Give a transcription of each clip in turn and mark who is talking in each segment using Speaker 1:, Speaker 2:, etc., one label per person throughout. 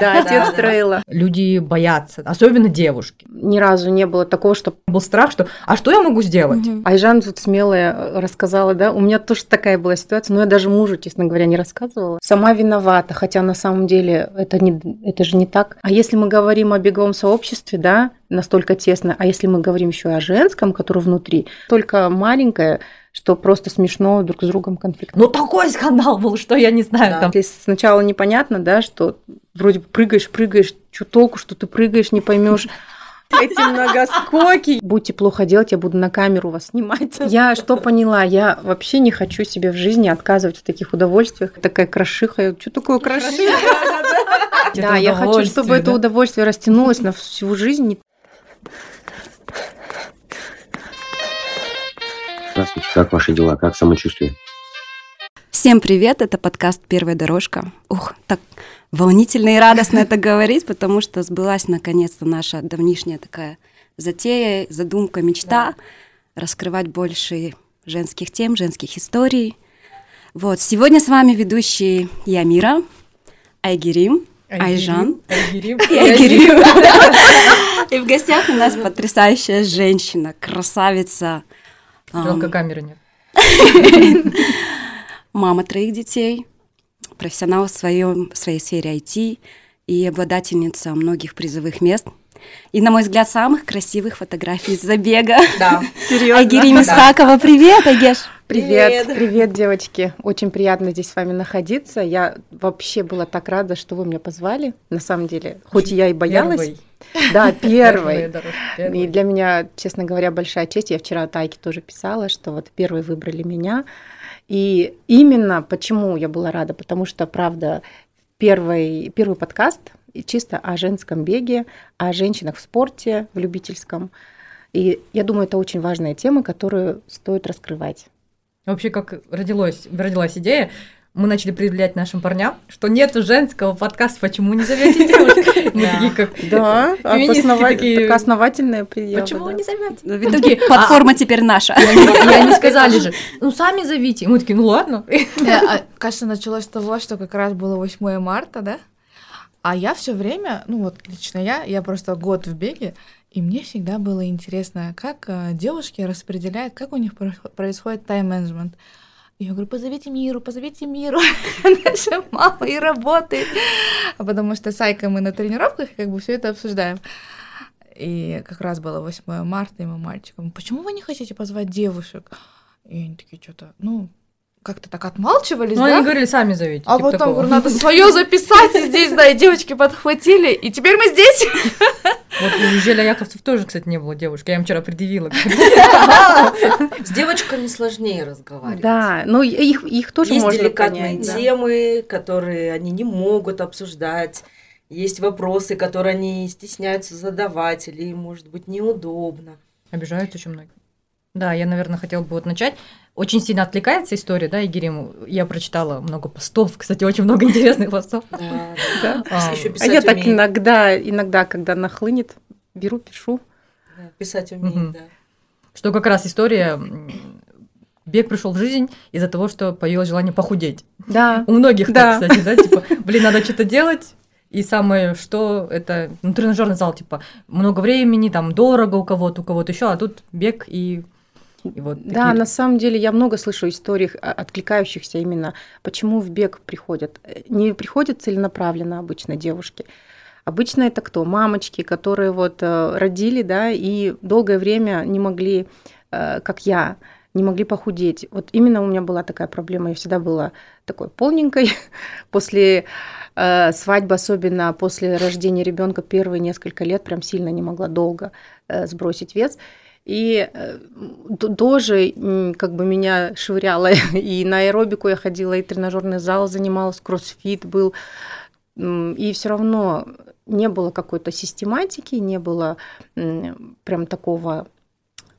Speaker 1: Да, отец трейла.
Speaker 2: Люди боятся, особенно девушки.
Speaker 1: Ни разу не было такого, что...
Speaker 2: Был страх, что «а что я могу сделать?»
Speaker 1: Айжан тут смелая рассказала, да, у меня тоже такая была ситуация, но я даже мужу, честно говоря, не рассказывала. Сама виновата, хотя на самом деле это, не, это же не так. А если мы говорим о беговом сообществе, да, настолько тесно, а если мы говорим еще о женском, которое внутри, только маленькое, что просто смешно друг с другом конфликт.
Speaker 2: Ну такой скандал был, что я не знаю да. там.
Speaker 1: Если сначала непонятно, да, что вроде прыгаешь, прыгаешь, что толку, что ты прыгаешь, не поймешь. Эти многоскоки. Будете плохо делать, я буду на камеру вас снимать. Я что поняла? Я вообще не хочу себе в жизни отказывать в таких удовольствиях. Такая крошиха. Что такое крошиха? Да, я хочу, чтобы это удовольствие растянулось на всю жизнь.
Speaker 3: Здравствуйте, как ваши дела, как самочувствие?
Speaker 4: Всем привет, это подкаст «Первая дорожка». Ух, так волнительно и радостно это говорить, потому что сбылась наконец-то наша давнишняя такая затея, задумка, мечта раскрывать больше женских тем, женских историй. Вот, сегодня с вами ведущие я, Мира, Айгерим, Айжан
Speaker 2: Айгерим.
Speaker 4: и Айгерим. И в гостях у нас потрясающая женщина, красавица,
Speaker 2: только камеры нет.
Speaker 4: Мама троих детей, профессионал в, своем, в своей сфере IT и обладательница многих призовых мест. И, на мой взгляд, самых красивых фотографий с забега.
Speaker 2: Да,
Speaker 4: серьезно. Агирим Исхакова, привет, Агеш.
Speaker 1: Привет, привет, привет, девочки. Очень приятно здесь с вами находиться. Я вообще была так рада, что вы меня позвали. На самом деле, хоть я и боялась.
Speaker 2: Первый.
Speaker 1: Да, первый. И для меня, честно говоря, большая честь. Я вчера Тайке тоже писала, что вот первые выбрали меня. И именно почему я была рада, потому что, правда, первый, первый подкаст чисто о женском беге, о женщинах в спорте, в любительском. И я думаю, это очень важная тема, которую стоит раскрывать.
Speaker 2: Вообще, как родилась, родилась идея, мы начали предъявлять нашим парням, что нету женского подкаста, почему не зовете девушек? Мы такие как
Speaker 1: Да, такая основательная предъява.
Speaker 2: Почему не зовете?
Speaker 4: Итоге платформа теперь наша.
Speaker 2: И они сказали же, ну сами зовите. Мы такие, ну ладно.
Speaker 5: А, кажется, началось с того, что как раз было 8 марта, да? А я все время, ну вот лично я, я просто год в беге, и мне всегда было интересно, как э, девушки распределяют, как у них происходит тайм-менеджмент. Я говорю, позовите Миру, позовите Миру. Наша мама и работает. А потому что с Айкой мы на тренировках как бы все это обсуждаем. И как раз было 8 марта, и мы мальчикам, почему вы не хотите позвать девушек? И они такие, что-то, ну, как-то так отмалчивались,
Speaker 2: ну,
Speaker 5: да?
Speaker 2: они говорили, сами зовите.
Speaker 5: А типа потом, говорю, надо свое записать, и здесь, да, и девочки подхватили, и теперь мы здесь.
Speaker 2: Вот у Желя Яковцев тоже, кстати, не было девушки. Я им вчера предъявила.
Speaker 6: С девочками сложнее разговаривать.
Speaker 1: Да, ну их, их тоже
Speaker 6: Есть
Speaker 1: можно
Speaker 6: деликатные
Speaker 1: понять, да.
Speaker 6: темы, которые они не могут обсуждать. Есть вопросы, которые они стесняются задавать, или им, может быть, неудобно.
Speaker 2: Обижаются очень многие. Да, я, наверное, хотела бы вот начать. Очень сильно отвлекается история, да, Игорем? Я прочитала много постов, кстати, очень много интересных постов.
Speaker 1: А
Speaker 6: писать
Speaker 1: я так иногда, иногда, когда нахлынет, беру, пишу.
Speaker 6: Писать умеет,
Speaker 2: Мгм.
Speaker 6: да.
Speaker 2: Что как раз история бег пришел в жизнь из-за того, что появилось желание похудеть.
Speaker 1: Да.
Speaker 2: У многих
Speaker 1: Да.
Speaker 2: так, кстати, да, типа, блин, надо что-то делать. И самое, что это, ну, тренажерный зал, типа, много времени, там, дорого у кого-то, у кого-то еще, а тут бег и, и вот
Speaker 1: Да,
Speaker 2: такие-
Speaker 1: на самом деле я много слышу историй, а, откликающихся именно, почему в бег приходят. Э, Не приходят целенаправленно обычно девушки. Обычно это кто? Мамочки, которые вот э, родили, да, и долгое время не могли, э, как я, не могли похудеть. Вот именно у меня была такая проблема. Я всегда была такой полненькой. После э, свадьбы, особенно после рождения ребенка, первые несколько лет прям сильно не могла долго э, сбросить вес. Э, д- тоже м, как бы меня швыряло. И на аэробику я ходила, и тренажерный зал занималась, кроссфит был. И все равно не было какой-то систематики, не было прям такого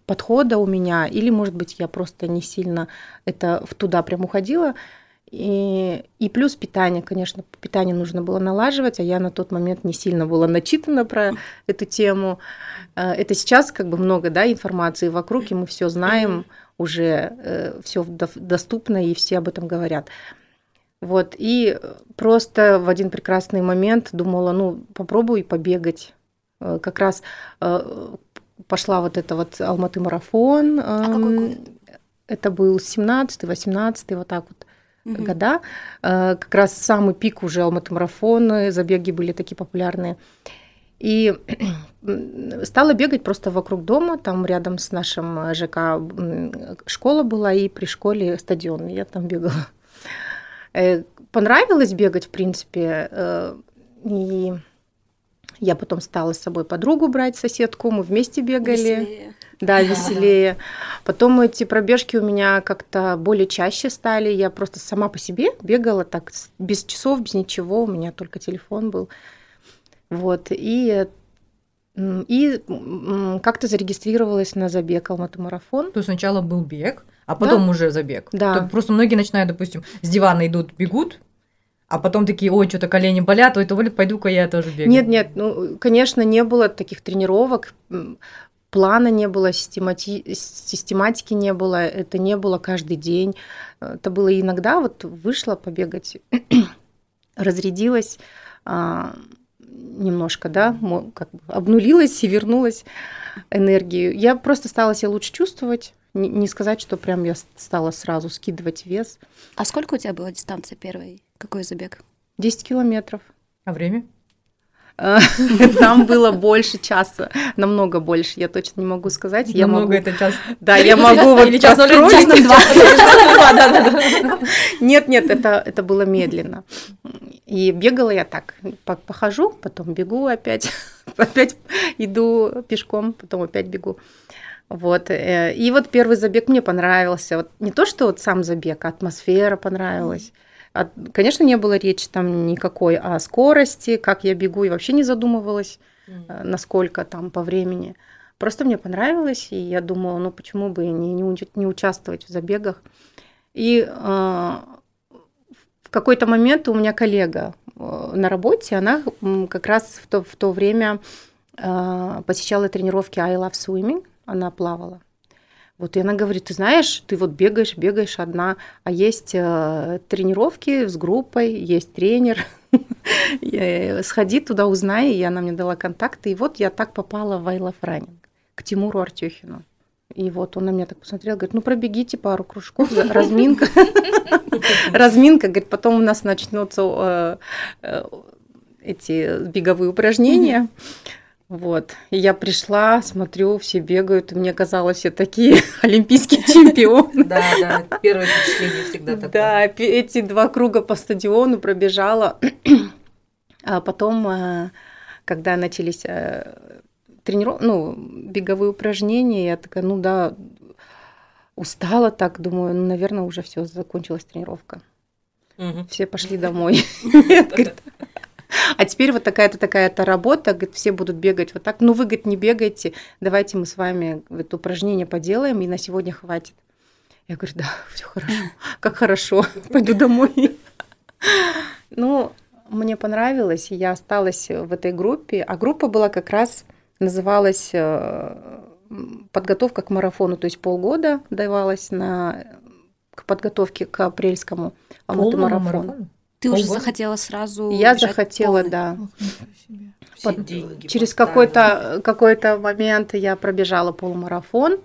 Speaker 1: подхода у меня, или, может быть, я просто не сильно это туда прям уходила. И, и плюс питание, конечно, питание нужно было налаживать, а я на тот момент не сильно была начитана про эту тему. Э, Это сейчас как бы много да, информации вокруг, и мы все знаем, уже все доступно, и все об этом говорят. Вот, и просто в один прекрасный момент думала, ну, попробуй побегать. Э, Как раз э, пошла вот это вот Алматы марафон.
Speaker 4: А какой
Speaker 1: эм,
Speaker 4: год?
Speaker 1: Это был 17-18, вот так вот
Speaker 4: Мгм.
Speaker 1: года. Э, Как раз самый пик уже Алматы марафоны, забеги были такие популярные. И м, стала бегать просто вокруг дома, там рядом с нашим э, ЖК школа была, и при школе стадион, я там бегала. Э, Понравилось бегать, в принципе, э, и я потом стала с собой подругу брать, соседку, мы вместе бегали.
Speaker 4: Веселее.
Speaker 1: Да, веселее. Потом эти пробежки у меня как-то более чаще стали. Я просто сама по себе бегала так, без часов, без ничего. У меня только телефон был. Вот. И, и как-то зарегистрировалась на забег Алматы марафон.
Speaker 2: То есть сначала был бег, а потом уже забег.
Speaker 1: Да.
Speaker 2: То просто многие начинают, допустим, с дивана идут, бегут, а потом такие, ой, что-то колени болят, ой, то болит, пойду-ка я тоже бегаю.
Speaker 1: Нет, нет, ну, конечно, не было таких тренировок, плана не было, системати- систематики не было, это не было каждый день. Это было иногда, вот вышла побегать, разрядилась а, немножко, да, как бы обнулилась и вернулась энергию. Я просто стала себя лучше чувствовать, не, сказать, что прям я стала сразу скидывать вес.
Speaker 4: А сколько у тебя была дистанция первой? Какой забег?
Speaker 1: 10 километров.
Speaker 2: А время?
Speaker 1: Там было больше часа, намного больше, я точно не могу сказать. Я
Speaker 2: Намного
Speaker 1: могу,
Speaker 2: это час.
Speaker 1: да, я могу вот
Speaker 2: Или час.
Speaker 1: Нет, нет, это, это было медленно. И бегала я так, по- похожу, потом бегу опять, опять иду пешком, потом опять бегу. Вот. э, И вот первый забег мне понравился. Вот не то, что вот сам забег, а атмосфера понравилась. А, Конечно, не было речи там никакой о скорости, как я бегу, и вообще не задумывалась, э, насколько там по времени. Просто мне понравилось, и я думала, ну почему бы не, не, не участвовать в забегах. И э, в какой-то момент у меня коллега э, на работе, она как раз в то, в то время э, посещала тренировки I Love Swimming, она плавала. Вот и она говорит, ты знаешь, ты вот бегаешь, бегаешь одна, а есть э, тренировки с группой, есть тренер, Э, сходи туда, узнай, и она мне дала контакты, и вот я так попала в I Love Running к Тимуру Артюхину. И вот он на меня так посмотрел, говорит, ну пробегите пару кружков, разминка. Разминка, говорит, потом у нас начнутся э, э, эти беговые упражнения. Вот. И я пришла, смотрю, все бегают, и мне казалось, все такие олимпийские чемпионы.
Speaker 6: Да, да, первое впечатление всегда такое.
Speaker 1: Да, эти два круга по стадиону пробежала. А потом, э, когда начались тренировки, ну, беговые упражнения, я такая, ну да, устала так, думаю, ну, наверное, уже все, закончилась тренировка. Все пошли домой. Нет, говорит. А теперь вот такая-то такая-то работа, говорит, все будут бегать вот так. Ну, вы, говорит, не бегайте, давайте мы с вами говорит, упражнение поделаем, и на сегодня хватит. Я говорю, да, все хорошо, как хорошо, пойду домой. Ну, мне понравилось, и я осталась в этой группе. А группа была как раз, называлась э, подготовка к марафону, то есть полгода давалась на к подготовке к апрельскому
Speaker 2: Полному
Speaker 1: марафону.
Speaker 2: марафону?
Speaker 4: Ты уже захотела сразу
Speaker 1: Я захотела,
Speaker 4: полный?
Speaker 1: да.
Speaker 6: Все
Speaker 1: Через какой-то какой момент я пробежала полумарафон.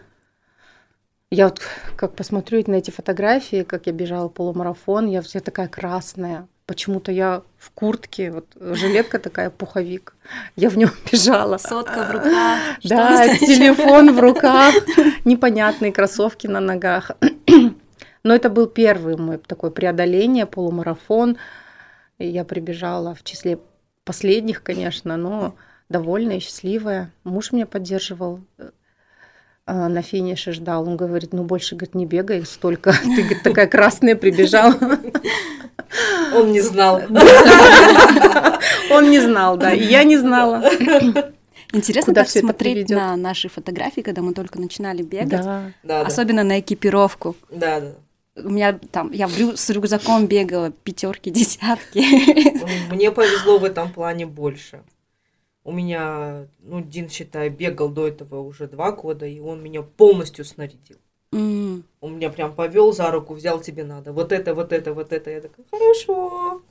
Speaker 1: Я вот как посмотрю на эти фотографии, как я бежала полумарафон, я вся такая красная. Почему-то я в куртке, вот жилетка такая, пуховик. Я в нем бежала.
Speaker 4: Сотка в руках.
Speaker 1: Да, телефон в руках, непонятные кроссовки на ногах. Но это был первый мой такое преодоление, полумарафон. И я прибежала в числе последних, конечно, но довольная счастливая. Муж меня поддерживал э, на финише ждал. Он говорит, ну больше, говорит, не бегай столько. Ты, говорит, такая красная прибежала.
Speaker 6: Он не знал.
Speaker 1: Он не знал, да, и я не знала.
Speaker 4: Интересно
Speaker 1: Куда
Speaker 4: так смотреть на наши фотографии, когда мы только начинали бегать.
Speaker 1: Да.
Speaker 6: Да, да.
Speaker 4: Особенно на экипировку.
Speaker 6: Да, да.
Speaker 4: У меня там, я в рю- с рюкзаком бегала пятерки, десятки.
Speaker 6: Мне повезло в этом плане больше. У меня, ну, Дин, считай, бегал до этого уже два года, и он меня полностью снарядил.
Speaker 4: М.
Speaker 6: Он меня прям повел за руку, взял тебе надо. Вот это, вот это, вот это. Я такая, хорошо.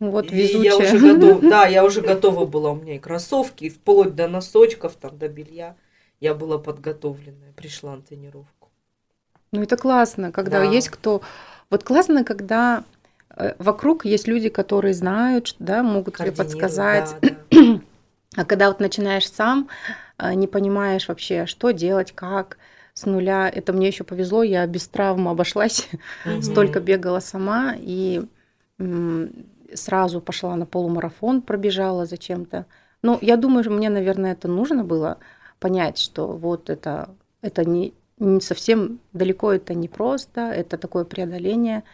Speaker 1: Вот
Speaker 6: И я уже
Speaker 1: везучая.
Speaker 6: готова, да, я уже готова была. У меня и кроссовки, и вплоть до носочков, там, до белья. Я была подготовленная, пришла на тренировку.
Speaker 1: Ну это классно, когда
Speaker 6: Да.
Speaker 1: есть кто... Вот классно, когда э, вокруг есть люди, которые знают, да, могут тебе подсказать.
Speaker 6: да, да.
Speaker 1: А когда вот начинаешь сам, э, не понимаешь вообще, что делать, как, с нуля. Это мне еще повезло, я без травм обошлась,
Speaker 6: Мгм.
Speaker 1: столько бегала сама и сразу пошла на полумарафон, пробежала зачем-то. Ну, я думаю, мне, наверное, это нужно было понять, что вот это, это не совсем далеко, это не просто, это такое преодоление.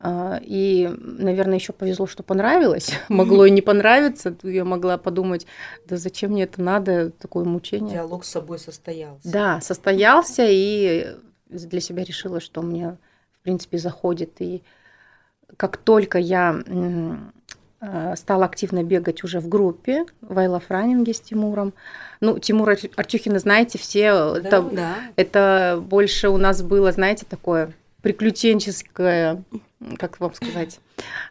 Speaker 1: А, И, наверное, еще повезло, что понравилось. Могло и не понравиться. Я могла подумать, да зачем мне это надо, такое мучение.
Speaker 6: Диалог с собой состоялся.
Speaker 1: Да, состоялся, и для себя решила, что мне, в принципе, заходит. И как только я э, стала активно бегать уже в группе в I Love Running с Тимуром. Ну, Тимур Ар- Артюхина, знаете, все, это,
Speaker 4: Да.
Speaker 1: это больше у нас было, знаете, такое приключенческое, как вам сказать,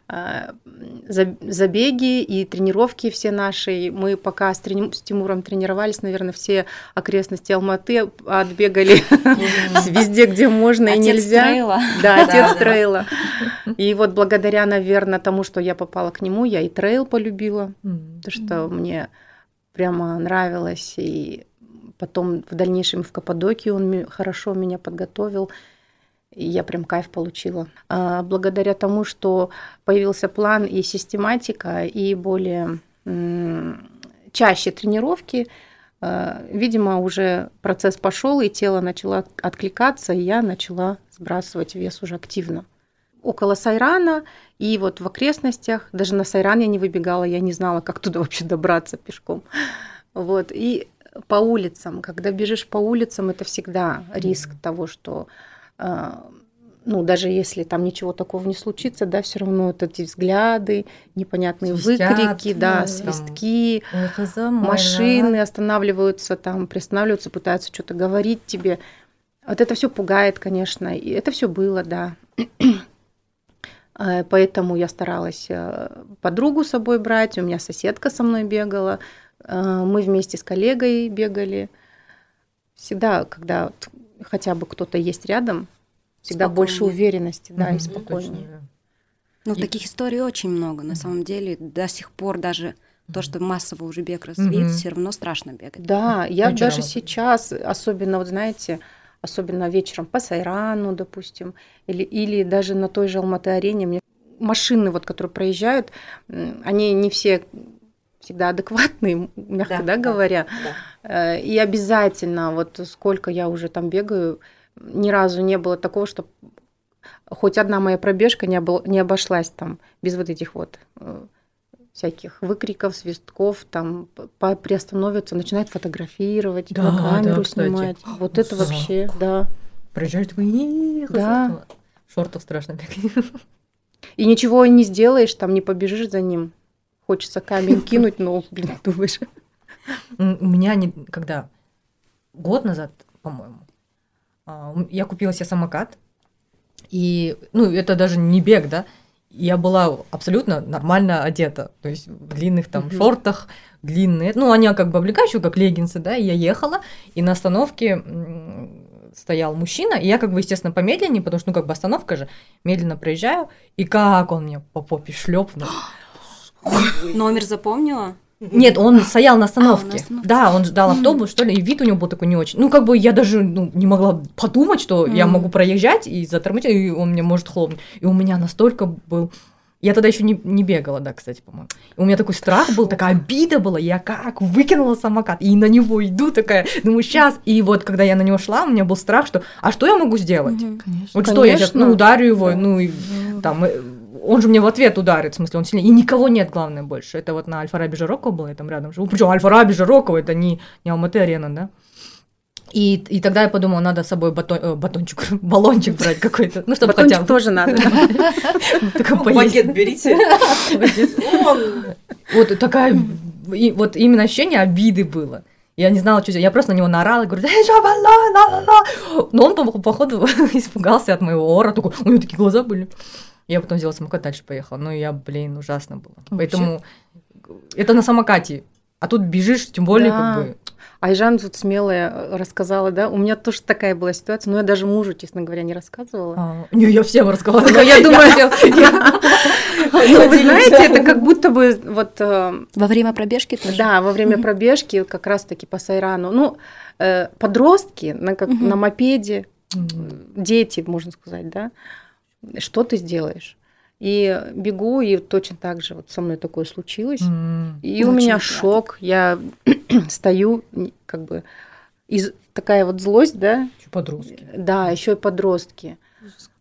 Speaker 1: а, за- забеги и тренировки все наши. Мы пока с, трени- с Тимуром тренировались, наверное, все окрестности Алматы отбегали везде, где можно и
Speaker 4: Отец
Speaker 1: нельзя. Да, отец трейла. И вот благодаря, наверное, тому, что я попала к нему, я и трейл полюбила, потому что мне прямо нравилось. И потом в дальнейшем в Каппадокии он хорошо меня подготовил. И я прям кайф получила. А, благодаря тому, что появился план и систематика, и более чаще тренировки, а, видимо, уже процесс пошел, и тело начало откликаться, и я начала сбрасывать вес уже активно. Около Сайрана и вот в окрестностях, даже на Сайран я не выбегала, я не знала, как туда вообще добраться пешком. Вот. И по улицам, когда бежишь по улицам, это всегда риск того, что ну, даже если там ничего такого не случится, да, все равно вот эти взгляды, непонятные
Speaker 2: Свистят,
Speaker 1: выкрики, да,
Speaker 2: да,
Speaker 1: свистки, машины останавливаются, там приостанавливаются, пытаются что-то говорить тебе. Вот это все пугает, конечно, и это все было, да. Э, Поэтому я старалась э, подругу с собой брать, у меня соседка со мной бегала, э, мы вместе с коллегой бегали. Всегда, когда вот хотя бы кто-то есть рядом, всегда больше
Speaker 4: Спокойнее.
Speaker 1: уверенности, да, и
Speaker 2: Мгм,
Speaker 1: спокойнее.
Speaker 2: точно, да.
Speaker 4: Ну,
Speaker 2: И-
Speaker 4: таких историй очень много. На
Speaker 2: Мгм.
Speaker 4: самом деле, до сих пор даже то, что массово уже бег развит, все равно страшно бегать.
Speaker 1: Да, я
Speaker 2: Очень
Speaker 1: даже сейчас, особенно, вот знаете, особенно вечером по Сайрану, допустим, или, или даже на той же Алматы-арене, мне машины, вот, которые проезжают, они не все всегда адекватные, мягко да,
Speaker 6: Да,
Speaker 1: говоря.
Speaker 6: да.
Speaker 1: И обязательно, вот сколько я уже там бегаю, ни разу не было такого, что хоть одна моя пробежка не, обо- не обошлась там без вот этих вот э, всяких выкриков, свистков, там по- приостановятся, начинают фотографировать,
Speaker 2: Да,
Speaker 1: на камеру
Speaker 2: да, кстати.
Speaker 1: снимать. Вот это
Speaker 2: Да.
Speaker 1: вообще, да.
Speaker 2: «Эх,
Speaker 1: Да.
Speaker 2: В шортах страшно бегать.
Speaker 1: И ничего не сделаешь, там не побежишь за ним. Хочется камень кинуть, но, блин, думаешь.
Speaker 2: У меня не, когда год назад, по-моему, а, я купила себе самокат, и, ну, это даже не бег, да, я была абсолютно нормально одета, то есть в длинных там
Speaker 1: Мгм.
Speaker 2: шортах, длинные, ну, они как бы облегающие, как леггинсы, да, и я ехала, и на остановке стоял мужчина, и я как бы, естественно, помедленнее, потому что, ну, как бы остановка же, медленно проезжаю, и как он мне по попе шлепнул.
Speaker 4: Номер запомнила?
Speaker 2: Нет, он стоял на остановке.
Speaker 4: А, на остановке.
Speaker 2: Да, он ждал автобус, что ли, и вид у него был такой не очень. Ну, как бы я даже ну, не могла подумать, что я
Speaker 4: Мгм.
Speaker 2: могу проезжать и затормозить, и он мне может хлопнуть. И у меня настолько был... Я тогда еще не, не бегала, да, кстати, по-моему. И у меня такой страх был, такая обида была. Я как выкинула самокат, и на него иду такая, думаю, сейчас. И вот, когда я на него шла, у меня был страх, что, а что я могу сделать?
Speaker 4: Мгм.
Speaker 5: Конечно.
Speaker 2: Вот что я сейчас,
Speaker 1: Конечно.
Speaker 2: ну, ударю его,
Speaker 1: Да.
Speaker 2: ну, и там, э, он же мне в ответ ударит, в смысле, он сильнее. И никого нет, главное, больше. Это вот на Альфа-Раби Жирокова было, я там рядом живу. Причем Альфа-Раби Жирокова, это не, не Алматы-арена, да? И, и тогда я подумала, надо с собой батон, э, батончик, баллончик брать какой-то, ну, чтобы
Speaker 1: Батончик
Speaker 2: хотя бы
Speaker 1: тоже надо.
Speaker 2: такой
Speaker 6: Ну. Багет берите.
Speaker 2: Вот такая, и вот именно ощущение обиды было. Я не знала, что делать. Я просто на него наорала, говорю, «Эй, что, больной, ла-ла-ла». Но он, по- походу, испугался от моего ора, такой, у него такие глаза были. Я потом взяла самокат, дальше поехала. Ну, я, блин, ужасно было. Поэтому это на самокате. А тут бежишь, тем более,
Speaker 1: Да.
Speaker 2: как бы...
Speaker 1: Айжан тут смелая э, рассказала, да? У меня тоже такая была ситуация, но я даже мужу, честно говоря, не рассказывала.
Speaker 2: а, не, я всем рассказала.
Speaker 1: Но я думаю,
Speaker 2: я-
Speaker 1: Ну, вы знаете, это как будто бы вот э,
Speaker 4: Во время пробежки тоже?
Speaker 1: Да, во время пробежки как раз-таки по Сайрану. Ну, э, подростки на, мопеде, дети, можно сказать, да, что ты сделаешь? И бегу, и точно так же вот со мной такое случилось.
Speaker 2: М.
Speaker 1: И у меня
Speaker 4: рада.
Speaker 1: шок, я стою, как бы, из, такая вот злость, да,
Speaker 2: Чё, Подростки.
Speaker 1: да, еще и подростки.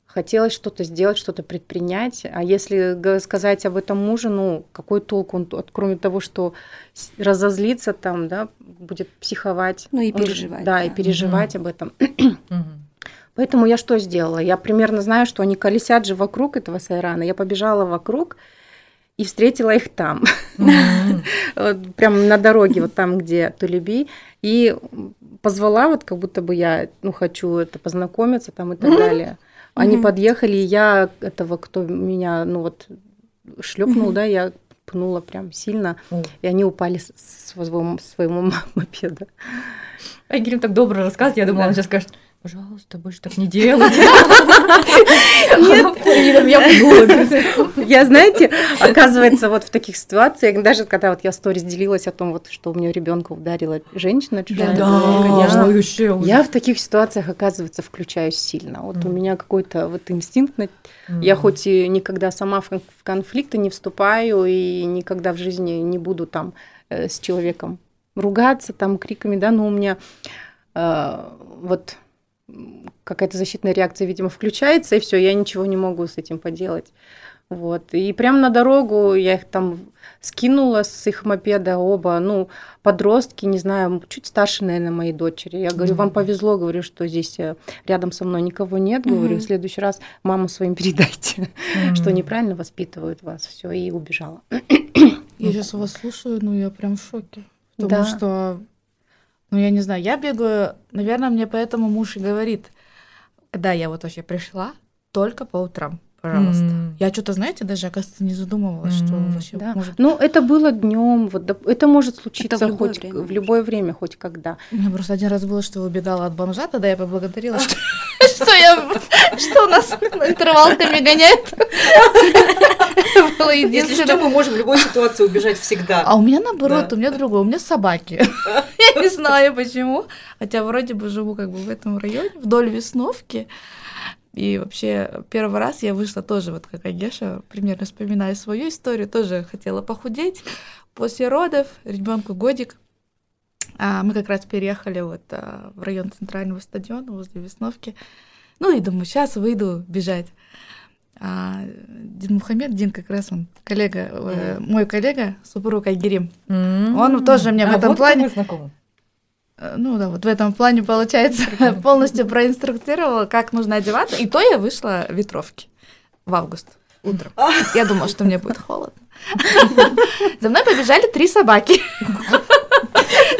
Speaker 1: Хотелось что-то сделать, что-то предпринять. А если сказать об этом мужу, ну, какой толк он, от- кроме того, что разозлиться там, да, будет психовать.
Speaker 4: Ну и
Speaker 1: Он
Speaker 4: переживать,
Speaker 1: Да,
Speaker 4: да.
Speaker 1: и переживать об этом.
Speaker 2: Мгм.
Speaker 1: Поэтому я что сделала? Я примерно знаю, что они колесят же вокруг этого Сайрана. Я побежала вокруг и встретила их там. Вот прям на дороге, вот там, где Тулеби, и позвала, вот как будто бы я, ну, хочу это познакомиться там и так далее. Они подъехали, и я этого, кто меня, ну, вот, шлепнул, да, я пнула прям сильно, и они упали с с своего, своего мопеда.
Speaker 2: Айгерим так добро рассказывает, я думала, он сейчас скажет, пожалуйста, больше так не делайте. Нет, я.
Speaker 1: Я, знаете, оказывается, вот в таких ситуациях, даже когда вот я сторис делилась о том, вот, что у меня ребенка ударила женщина чужая. Я в таких ситуациях, оказывается, включаюсь сильно. Вот у меня какой-то вот инстинкт. Я хоть и никогда сама в кон- в конфликты не вступаю и никогда в жизни не буду там э, с человеком ругаться там криками, да, но у меня э, вот какая-то защитная реакция, видимо, включается, и все, я ничего не могу с этим поделать. Вот. И прямо на дорогу я их там скинула с их мопеда оба, ну, подростки, не знаю, чуть старше, наверное, моей дочери. Я говорю, вам повезло, говорю, что здесь э, рядом со мной никого нет, говорю, в следующий раз маму своим передайте, что неправильно воспитывают вас, все, и убежала.
Speaker 5: Я сейчас вас слушаю, ну я прям в шоке. Потому
Speaker 1: Да.
Speaker 5: что, ну я не знаю, я бегаю, наверное, мне поэтому муж и говорит, когда я вот вообще пришла, только по утрам, пожалуйста.
Speaker 2: М.
Speaker 5: Я что-то, знаете, даже, оказывается, не задумывалась, что
Speaker 2: М.
Speaker 5: вообще
Speaker 1: Да.
Speaker 5: может...
Speaker 1: Ну, это было днем, вот, доп- это может случиться
Speaker 4: любое
Speaker 1: хоть
Speaker 4: время
Speaker 1: в любое время, хоть когда.
Speaker 5: У меня просто один раз было, что убегала от бомжа, тогда я поблагодарила, что, что я, что у нас интервалками гоняет. Было
Speaker 6: Если что, мы можем в любой ситуации убежать всегда.
Speaker 5: А у меня наоборот,
Speaker 6: Да.
Speaker 5: у меня другое, у меня собаки. Я не знаю почему. Хотя вроде бы живу как бы в этом районе, вдоль Весновки. И вообще первый раз я вышла тоже, вот как Агеша, примерно вспоминая свою историю, тоже хотела похудеть. После родов, ребенку годик, а, мы как раз переехали вот а, в район центрального стадиона возле Весновки. Ну и думаю, сейчас выйду бежать. А Дин Мухаммед, Дин как раз он коллега, э, мой коллега, супруг Айгерим.
Speaker 2: М.
Speaker 5: Он тоже мне в
Speaker 2: А,
Speaker 5: этом
Speaker 2: вот
Speaker 5: плане-
Speaker 2: мы знакомы.
Speaker 5: Э, Ну да, вот в этом плане, получается, полностью проинструктировала, как нужно одеваться. И то я вышла в ветровке в август утром. Я думала, что мне будет холодно. За мной побежали три собаки.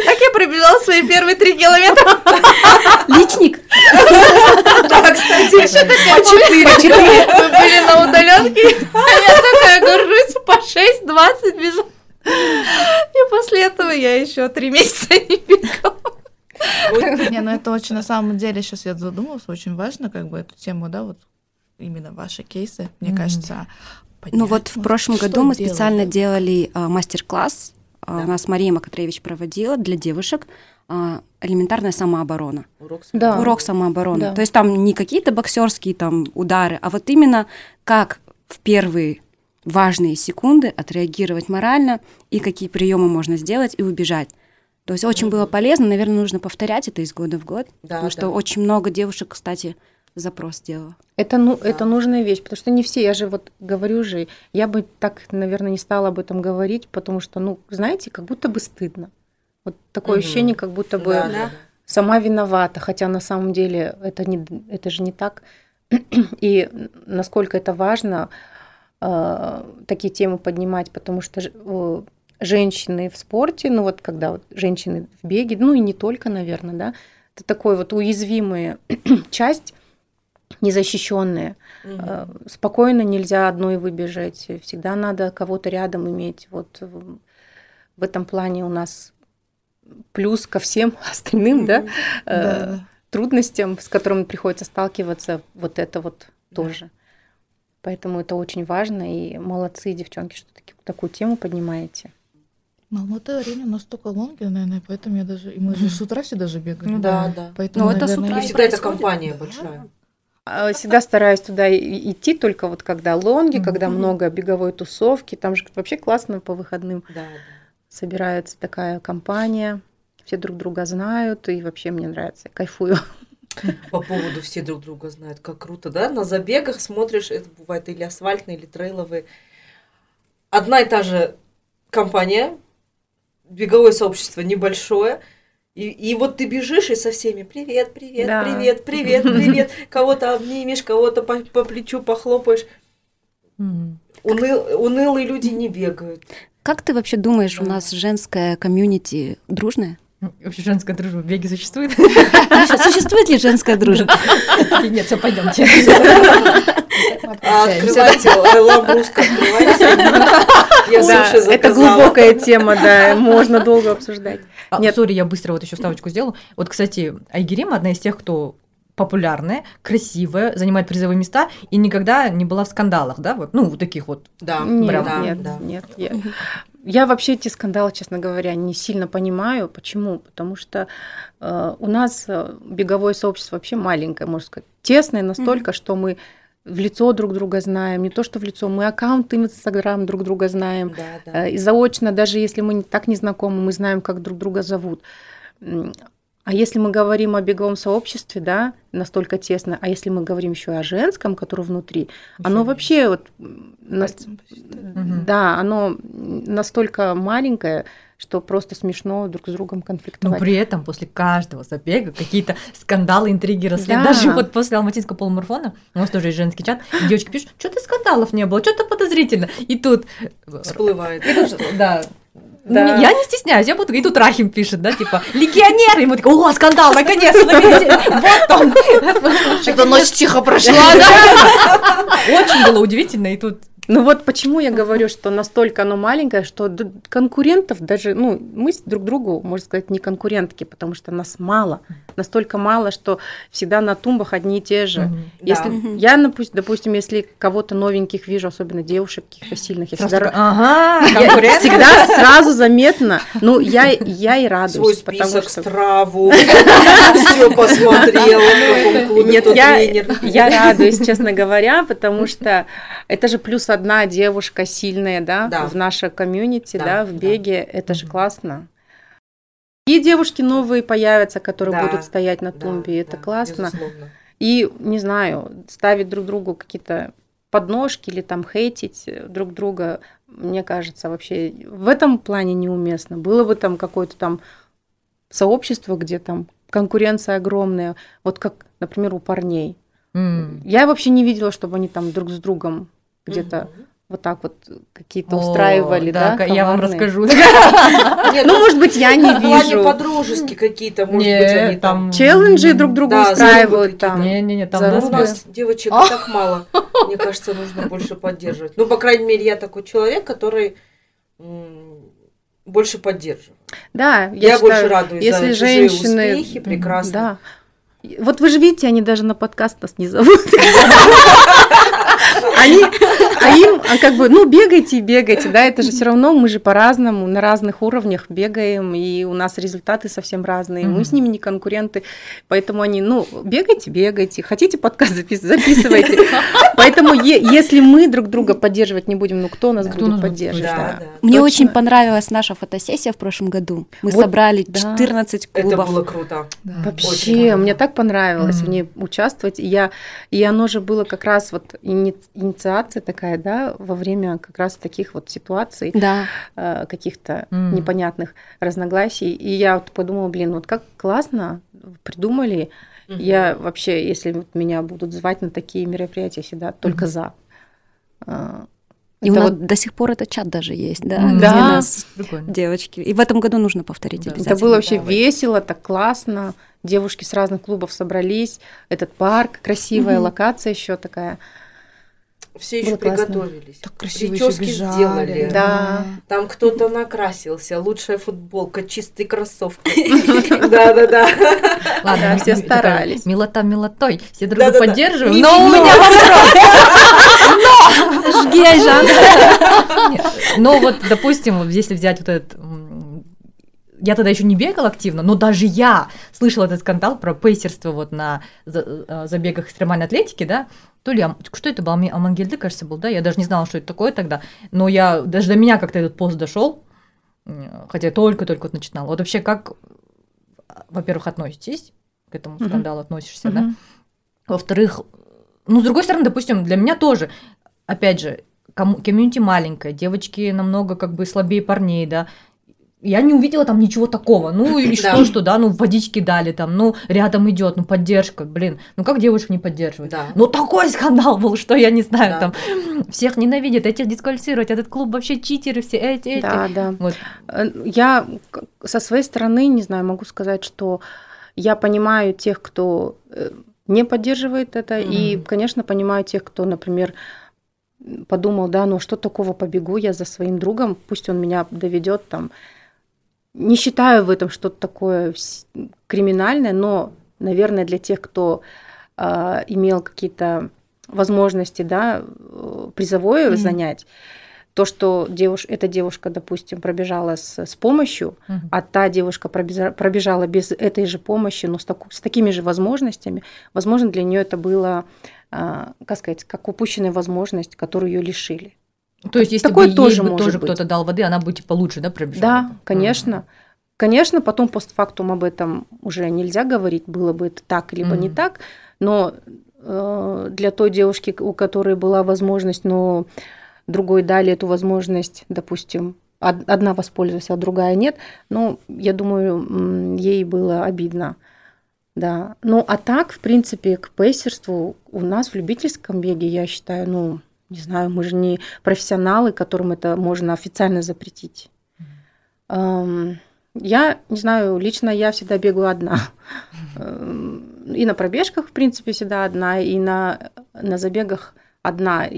Speaker 5: Так я пробежала свои первые три километра.
Speaker 4: Личник?
Speaker 6: Да, кстати, по четыре.
Speaker 5: Мы были на удаленке. А я такая горжусь, по 6-20 бежала. И после этого я еще три месяца не бегала. Не, ну это очень, на самом деле, сейчас я задумалась, очень важно, как бы, эту тему, да, вот именно ваши кейсы, мне кажется,
Speaker 4: Ну вот в прошлом году мы специально делали а, мастер-класс. а,
Speaker 6: Да.
Speaker 4: У нас Мария Макатревич проводила для девушек а, элементарная самооборона.
Speaker 6: Урок
Speaker 1: Да.
Speaker 4: Урок самообороны.
Speaker 1: Да.
Speaker 4: То есть там не какие-то боксерские там удары, а вот именно как в первые важные секунды отреагировать морально и какие приемы можно сделать и убежать. То есть очень было полезно, наверное, нужно повторять это из года в год,
Speaker 6: Да,
Speaker 4: потому что
Speaker 6: да.
Speaker 4: очень много девушек, кстати, запрос сделала.
Speaker 1: Это, ну,
Speaker 6: Да.
Speaker 1: это нужная вещь, потому что не все, я же вот говорю же, я бы так, наверное, не стала об этом говорить, потому что, ну, знаете, как будто бы стыдно. Вот такое
Speaker 6: Мгм.
Speaker 1: ощущение, как будто бы
Speaker 6: Да, да,
Speaker 1: сама виновата, хотя на самом деле это, не, это же не так. И насколько это важно э, такие темы поднимать, потому что женщины в спорте, ну вот когда вот женщины в беге, ну и не только, наверное, да, это такой вот уязвимая часть, незащищенная.
Speaker 6: Мгм.
Speaker 1: Э, Спокойно нельзя одной выбежать, всегда надо кого-то рядом иметь. Вот в в этом плане у нас плюс ко всем остальным, да, э,
Speaker 5: Да, да.
Speaker 1: трудностям, с которыми приходится сталкиваться, вот это вот
Speaker 6: Да.
Speaker 1: тоже. Поэтому это очень важно, и молодцы, девчонки, что таки- такую тему поднимаете.
Speaker 5: Алматы арене настолько лонги, наверное, поэтому я даже... И мы же с утра всегда же бегаем.
Speaker 2: Ну
Speaker 6: Да, да.
Speaker 5: Поэтому,
Speaker 4: Ну, это с утра
Speaker 6: И
Speaker 5: я-
Speaker 6: всегда эта
Speaker 4: происходит.
Speaker 6: компания большая.
Speaker 1: А, Всегда стараюсь туда идти только вот когда лонги,
Speaker 2: Мгм.
Speaker 1: когда много беговой тусовки. Там же вообще классно по выходным
Speaker 6: Да, да.
Speaker 1: собирается такая компания. Все друг друга знают, и вообще мне нравится, я кайфую.
Speaker 6: По поводу все друг друга знают, как круто, да? На забегах смотришь, это бывает или асфальтные, или трейловые. Одна и та же компания, беговое сообщество небольшое, и, и вот ты бежишь и со всеми привет, привет,
Speaker 1: Да.
Speaker 6: привет, привет, привет, кого-то обнимешь, кого-то по, по плечу похлопаешь.
Speaker 2: Мгм.
Speaker 6: Уныл- унылые люди не бегают.
Speaker 4: Как ты вообще думаешь, у
Speaker 6: Да.
Speaker 4: нас женское комьюнити дружное?
Speaker 2: Вообще женская дружба в беге существует?
Speaker 4: Существует ли женская дружба?
Speaker 2: Нет, все, пойдемте.
Speaker 6: Открывайте, ламбруск открывайте.
Speaker 1: Это глубокая тема, да, можно долго обсуждать.
Speaker 2: А,
Speaker 1: Нет.
Speaker 2: Сори, я быстро вот еще ставочку сделаю. Вот, кстати, Айгерим одна из тех, кто популярная, красивая, занимает призовые места и никогда не была в скандалах, да, вот, ну, вот таких вот.
Speaker 6: Да,
Speaker 1: Нет,
Speaker 2: Прям,
Speaker 6: да,
Speaker 1: нет,
Speaker 6: да.
Speaker 1: нет. Я, я вообще эти скандалы, честно говоря, не сильно понимаю. Почему? Потому что э, у нас э, беговое сообщество вообще маленькое, можно сказать, тесное настолько, что мы в лицо друг друга знаем, не то что в лицо, мы аккаунты в Инстаграм друг друга знаем,
Speaker 6: Да, да.
Speaker 1: Э, И заочно, даже если мы не- так не знакомы, мы знаем, как друг друга зовут. А если мы говорим о беговом сообществе, да, настолько тесно, а если мы говорим еще о женском, которое внутри, оно вообще вот.
Speaker 2: Мгм.
Speaker 1: да, оно настолько маленькое, что просто смешно друг с другом
Speaker 2: Но
Speaker 1: конфликтовать.
Speaker 2: при этом после каждого забега какие-то скандалы, интриги росли.
Speaker 1: Да.
Speaker 2: Даже вот после алматинского полумарафона, у нас тоже есть женский чат, и девочки пишут, что-то скандалов не было, что-то подозрительно. И тут...
Speaker 6: Всплывает.
Speaker 2: И тут, да.
Speaker 1: Да.
Speaker 2: Не- Я не стесняюсь, я буду, и тут Рахим пишет, да, типа, легионер, мы такой, о, скандал, наконец-то, вот он.
Speaker 5: Эта ночь тихо прошла,
Speaker 2: Очень было удивительно, и тут
Speaker 1: Ну вот почему я говорю, что настолько оно маленькое, что конкурентов даже, ну, мы друг другу, можно сказать, не конкурентки, потому что нас мало, настолько мало, что всегда на тумбах одни и те же.
Speaker 2: Мгм.
Speaker 1: Если
Speaker 6: Да.
Speaker 1: Я, допу- допустим, если кого-то новеньких вижу, особенно девушек каких-то сильных, я всегда,
Speaker 2: такая, ага,
Speaker 1: я всегда сразу заметно. Ну, я, я и радуюсь,
Speaker 6: Свой
Speaker 1: потому
Speaker 6: список,
Speaker 1: что...
Speaker 6: страву, все посмотрела, в каком клубе
Speaker 1: Нет, я радуюсь, честно говоря, потому что это же плюс одна девушка сильная, да,
Speaker 6: Да.
Speaker 1: в нашей комьюнити,
Speaker 6: Да,
Speaker 1: да, в
Speaker 6: да.
Speaker 1: беге, это же классно. И девушки новые появятся, которые
Speaker 6: Да,
Speaker 1: будут стоять на
Speaker 6: Да,
Speaker 1: тумбе, это
Speaker 6: да,
Speaker 1: классно.
Speaker 6: безусловно.
Speaker 1: И, не знаю, ставить друг другу какие-то подножки или там хейтить э, друг друга, мне кажется, вообще в этом плане неуместно. Было бы там какое-то там сообщество, где там конкуренция огромная, вот как, например, у парней.
Speaker 2: М.
Speaker 1: Я вообще не видела, чтобы они там друг с другом где-то
Speaker 6: Мгм.
Speaker 1: вот так вот какие-то
Speaker 2: О,
Speaker 1: устраивали, да,
Speaker 2: ка- я вам расскажу.
Speaker 6: Нет,
Speaker 1: Ну, может быть, я не вижу.
Speaker 6: подружески какие-то, может быть, они там...
Speaker 1: Челленджи друг другу
Speaker 6: Да,
Speaker 1: устраивают там.
Speaker 2: Не-не-не, там
Speaker 6: Ну, у нас девочек так мало. Мне кажется, нужно больше поддерживать. Ну, по крайней мере, я такой человек, который больше поддерживает.
Speaker 1: Да,
Speaker 6: Я,
Speaker 1: я,
Speaker 6: больше
Speaker 1: считаю,
Speaker 6: радуюсь
Speaker 1: если
Speaker 6: за чужие
Speaker 1: женщины-
Speaker 6: успехи, прекрасно.
Speaker 1: Да. Вот вы же видите, они даже на подкаст нас не зовут. Они, а им, а как бы, ну, бегайте и бегайте, да, это же все равно, мы же по-разному, на разных уровнях бегаем, и у нас результаты совсем разные, мы с ними не конкуренты, поэтому они, ну, бегайте, бегайте, хотите подкаст запис- записывайте. Поэтому е- если мы друг друга поддерживать не будем, ну, кто нас будет поддерживать?
Speaker 6: Да,
Speaker 1: да?
Speaker 6: да.
Speaker 4: Мне
Speaker 1: Точно.
Speaker 4: очень понравилась наша фотосессия в прошлом году. Мы
Speaker 1: Вот,
Speaker 4: собрали
Speaker 1: да.
Speaker 4: 14
Speaker 6: Это
Speaker 4: клубов.
Speaker 6: было круто.
Speaker 5: Да.
Speaker 6: Очень
Speaker 1: Вообще,
Speaker 6: круто.
Speaker 1: мне так понравилось в ней участвовать. И, я, и оно же было как раз вот ини- инициация такая, да, во время как раз таких вот ситуаций,
Speaker 4: Да.
Speaker 1: э, каких-то
Speaker 2: М.
Speaker 1: непонятных разногласий. И я вот подумала, блин, вот как классно придумали.
Speaker 6: Мгм.
Speaker 1: Я вообще, если вот меня будут звать на такие мероприятия, всегда только за. Э,
Speaker 4: И у
Speaker 1: Это
Speaker 4: нас
Speaker 1: вот-
Speaker 4: до сих пор этот чат даже есть, да?
Speaker 2: М,
Speaker 4: где
Speaker 1: Да.
Speaker 4: нас
Speaker 2: Прикольно.
Speaker 4: девочки. И в этом году нужно повторить
Speaker 2: Да. Это
Speaker 4: обязательно.
Speaker 1: Это было вообще
Speaker 6: Давай.
Speaker 1: весело, так классно. Девушки с разных клубов собрались. Этот парк, красивая
Speaker 4: Мгм.
Speaker 1: локация еще такая.
Speaker 6: Все еще
Speaker 1: Было классно.
Speaker 6: приготовились.
Speaker 5: Так красиво
Speaker 6: Прически
Speaker 5: бежали.
Speaker 6: сделали.
Speaker 1: Да.
Speaker 6: Там кто-то накрасился, лучшая футболка, чистые кроссовки. Да-да-да.
Speaker 2: Ладно,
Speaker 1: Да,
Speaker 2: ми-
Speaker 1: все старались.
Speaker 2: Милота милотой. Все друг друга.
Speaker 6: Ми-
Speaker 2: Но у
Speaker 6: но.
Speaker 2: меня
Speaker 4: Жги, Айжан.
Speaker 2: Но вот, допустим, если взять вот этот... Я тогда еще не бегала активно, но даже я слышала этот скандал про пейсерство вот на э, забегах экстремальной атлетики, да, то ли, что это был, Амангельды, кажется, был, да, я даже не знала, что это такое тогда, но я, даже до меня как-то этот пост дошел, хотя только-только вот начинала. Вот вообще как, во-первых, относитесь к этому
Speaker 1: Мгм.
Speaker 2: скандалу, относишься, да?
Speaker 1: Мгм.
Speaker 2: Во-вторых, ну, с другой стороны, допустим, для меня тоже, опять же, комьюнити маленькое, девочки намного как бы слабее парней, да, я не увидела там ничего такого. Ну и
Speaker 6: Да.
Speaker 2: что, что, да, ну водички дали там, ну рядом идет, ну поддержка, блин, ну как девушек не поддерживать?
Speaker 6: Да.
Speaker 2: Ну такой скандал был, что я не знаю,
Speaker 6: Да.
Speaker 2: там всех ненавидят, этих дисквалифицируют, этот клуб вообще читеры все, эти, эти.
Speaker 1: Да, да.
Speaker 2: Вот.
Speaker 1: Э, Я со своей стороны, не знаю, могу сказать, что я понимаю тех, кто э, не поддерживает это, и, конечно, понимаю тех, кто, например, подумал, да, ну что такого, побегу я за своим другом, пусть он меня доведет там. Не считаю в этом что-то такое криминальное, но, наверное, для тех, кто а, имел какие-то возможности, да, э, призовое
Speaker 2: Мгм.
Speaker 1: занять, то, что девуш... эта девушка, допустим, пробежала с, с помощью,
Speaker 2: Мгм.
Speaker 1: а та девушка пробежа- пробежала без этой же помощи, но с, таку- с такими же возможностями, возможно, для нее это было, а, как сказать, как упущенная возможность, которую ее лишили.
Speaker 2: То есть, если
Speaker 1: Такое
Speaker 2: бы ей
Speaker 1: тоже
Speaker 2: бы
Speaker 1: может
Speaker 2: тоже кто-то дал воды, она бы типа лучше, да, пробежала?
Speaker 1: Да,
Speaker 2: бы?
Speaker 1: конечно.
Speaker 2: Мгм.
Speaker 1: Конечно, потом постфактум об этом уже нельзя говорить, было бы это так либо не
Speaker 2: Мгм.
Speaker 1: так, но э, для той девушки, у которой была возможность, но другой дали эту возможность, допустим, од- одна воспользовалась, а другая нет, ну, я думаю, ей было обидно. Да. Ну, а так, в принципе, к пейсерству у нас в любительском беге, я считаю, ну, не знаю, мы же не профессионалы, которым это можно официально запретить. Эм, Я не знаю, лично я всегда бегаю одна. Эм, И на пробежках, в принципе, всегда одна, и на, на забегах одна.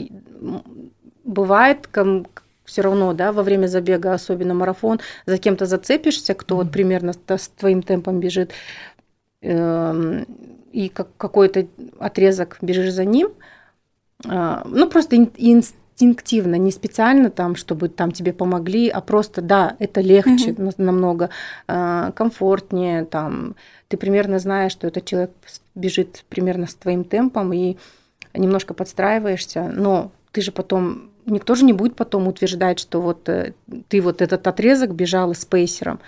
Speaker 1: Бывает, все равно, да, во время забега, особенно марафон, за кем-то зацепишься, кто вот
Speaker 2: Мгм.
Speaker 1: примерно с твоим темпом бежит, эм, и как какой-то отрезок бежишь за ним, ну просто ин- инстинктивно, не специально там, чтобы там тебе помогли, а просто да, это легче на- намного, а, комфортнее, там ты примерно знаешь, что этот человек бежит примерно с твоим темпом и немножко подстраиваешься, но ты же потом никто же не будет потом утверждать, что вот э, ты вот этот отрезок бежала с пейсером.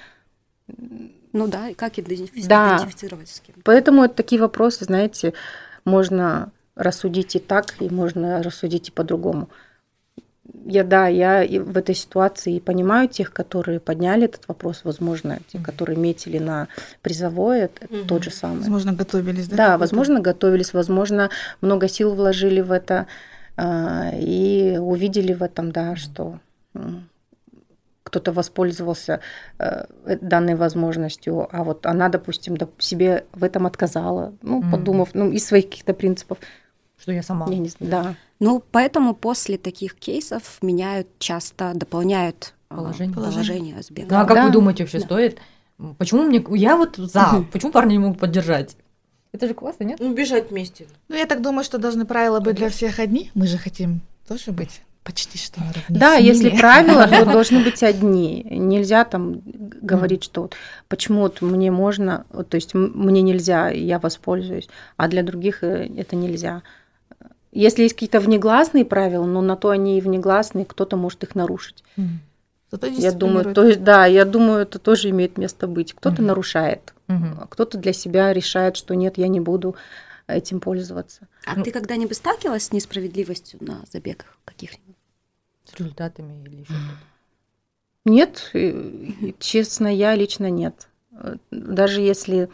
Speaker 4: Ну да, и как идентифи-
Speaker 1: Да.
Speaker 4: идентифицировать с кем?
Speaker 1: Поэтому это такие вопросы, знаете, можно рассудить и так, и можно рассудить и по-другому. Я, да, я в этой ситуации понимаю тех, которые подняли этот вопрос, возможно, те,
Speaker 2: Мгм.
Speaker 1: которые метили на призовое, это
Speaker 6: Мгм.
Speaker 1: тот же самый.
Speaker 5: Возможно, готовились, да?
Speaker 1: Да, возможно, готовились, возможно, много сил вложили в это а, и увидели в этом, да, что кто-то воспользовался э, э, данной возможностью, а вот она, допустим, доп- себе в этом отказала, ну,
Speaker 2: Мгм.
Speaker 1: подумав, ну, из своих каких-то принципов.
Speaker 2: Что я сама.
Speaker 1: Я не знаю, да.
Speaker 4: Ну, поэтому после таких кейсов меняют часто, дополняют а,
Speaker 2: Положение.
Speaker 4: положение с бегом.
Speaker 2: Ну, а как
Speaker 1: Да.
Speaker 2: вы думаете, вообще
Speaker 4: Да.
Speaker 2: стоит? Почему мне... Я вот за. Почему парни не могут поддержать? Это же классно, нет?
Speaker 6: Ну, бежать вместе.
Speaker 5: Ну, я так думаю, что должны правила быть для всех одни. Мы же хотим тоже быть почти что наравне
Speaker 1: Да, если правила, то должны быть одни. Нельзя там говорить, что вот почему вот мне можно, вот, то есть мне нельзя, и я воспользуюсь, а для других э, это нельзя. Если есть какие-то внегласные правила, но на то они и внегласные, кто-то может их нарушить.
Speaker 2: Мгм.
Speaker 5: Зато
Speaker 1: Я думаю, то есть, да, я думаю, это тоже имеет место быть. Кто-то
Speaker 2: Мгм.
Speaker 1: нарушает, а кто-то для себя решает, что нет, я не буду этим пользоваться.
Speaker 4: А
Speaker 2: Ну-
Speaker 4: ты когда-нибудь сталкивалась с несправедливостью на забегах каких-нибудь?
Speaker 2: С результатами или еще что-то.
Speaker 1: Нет, честно, я лично нет. Э, Даже если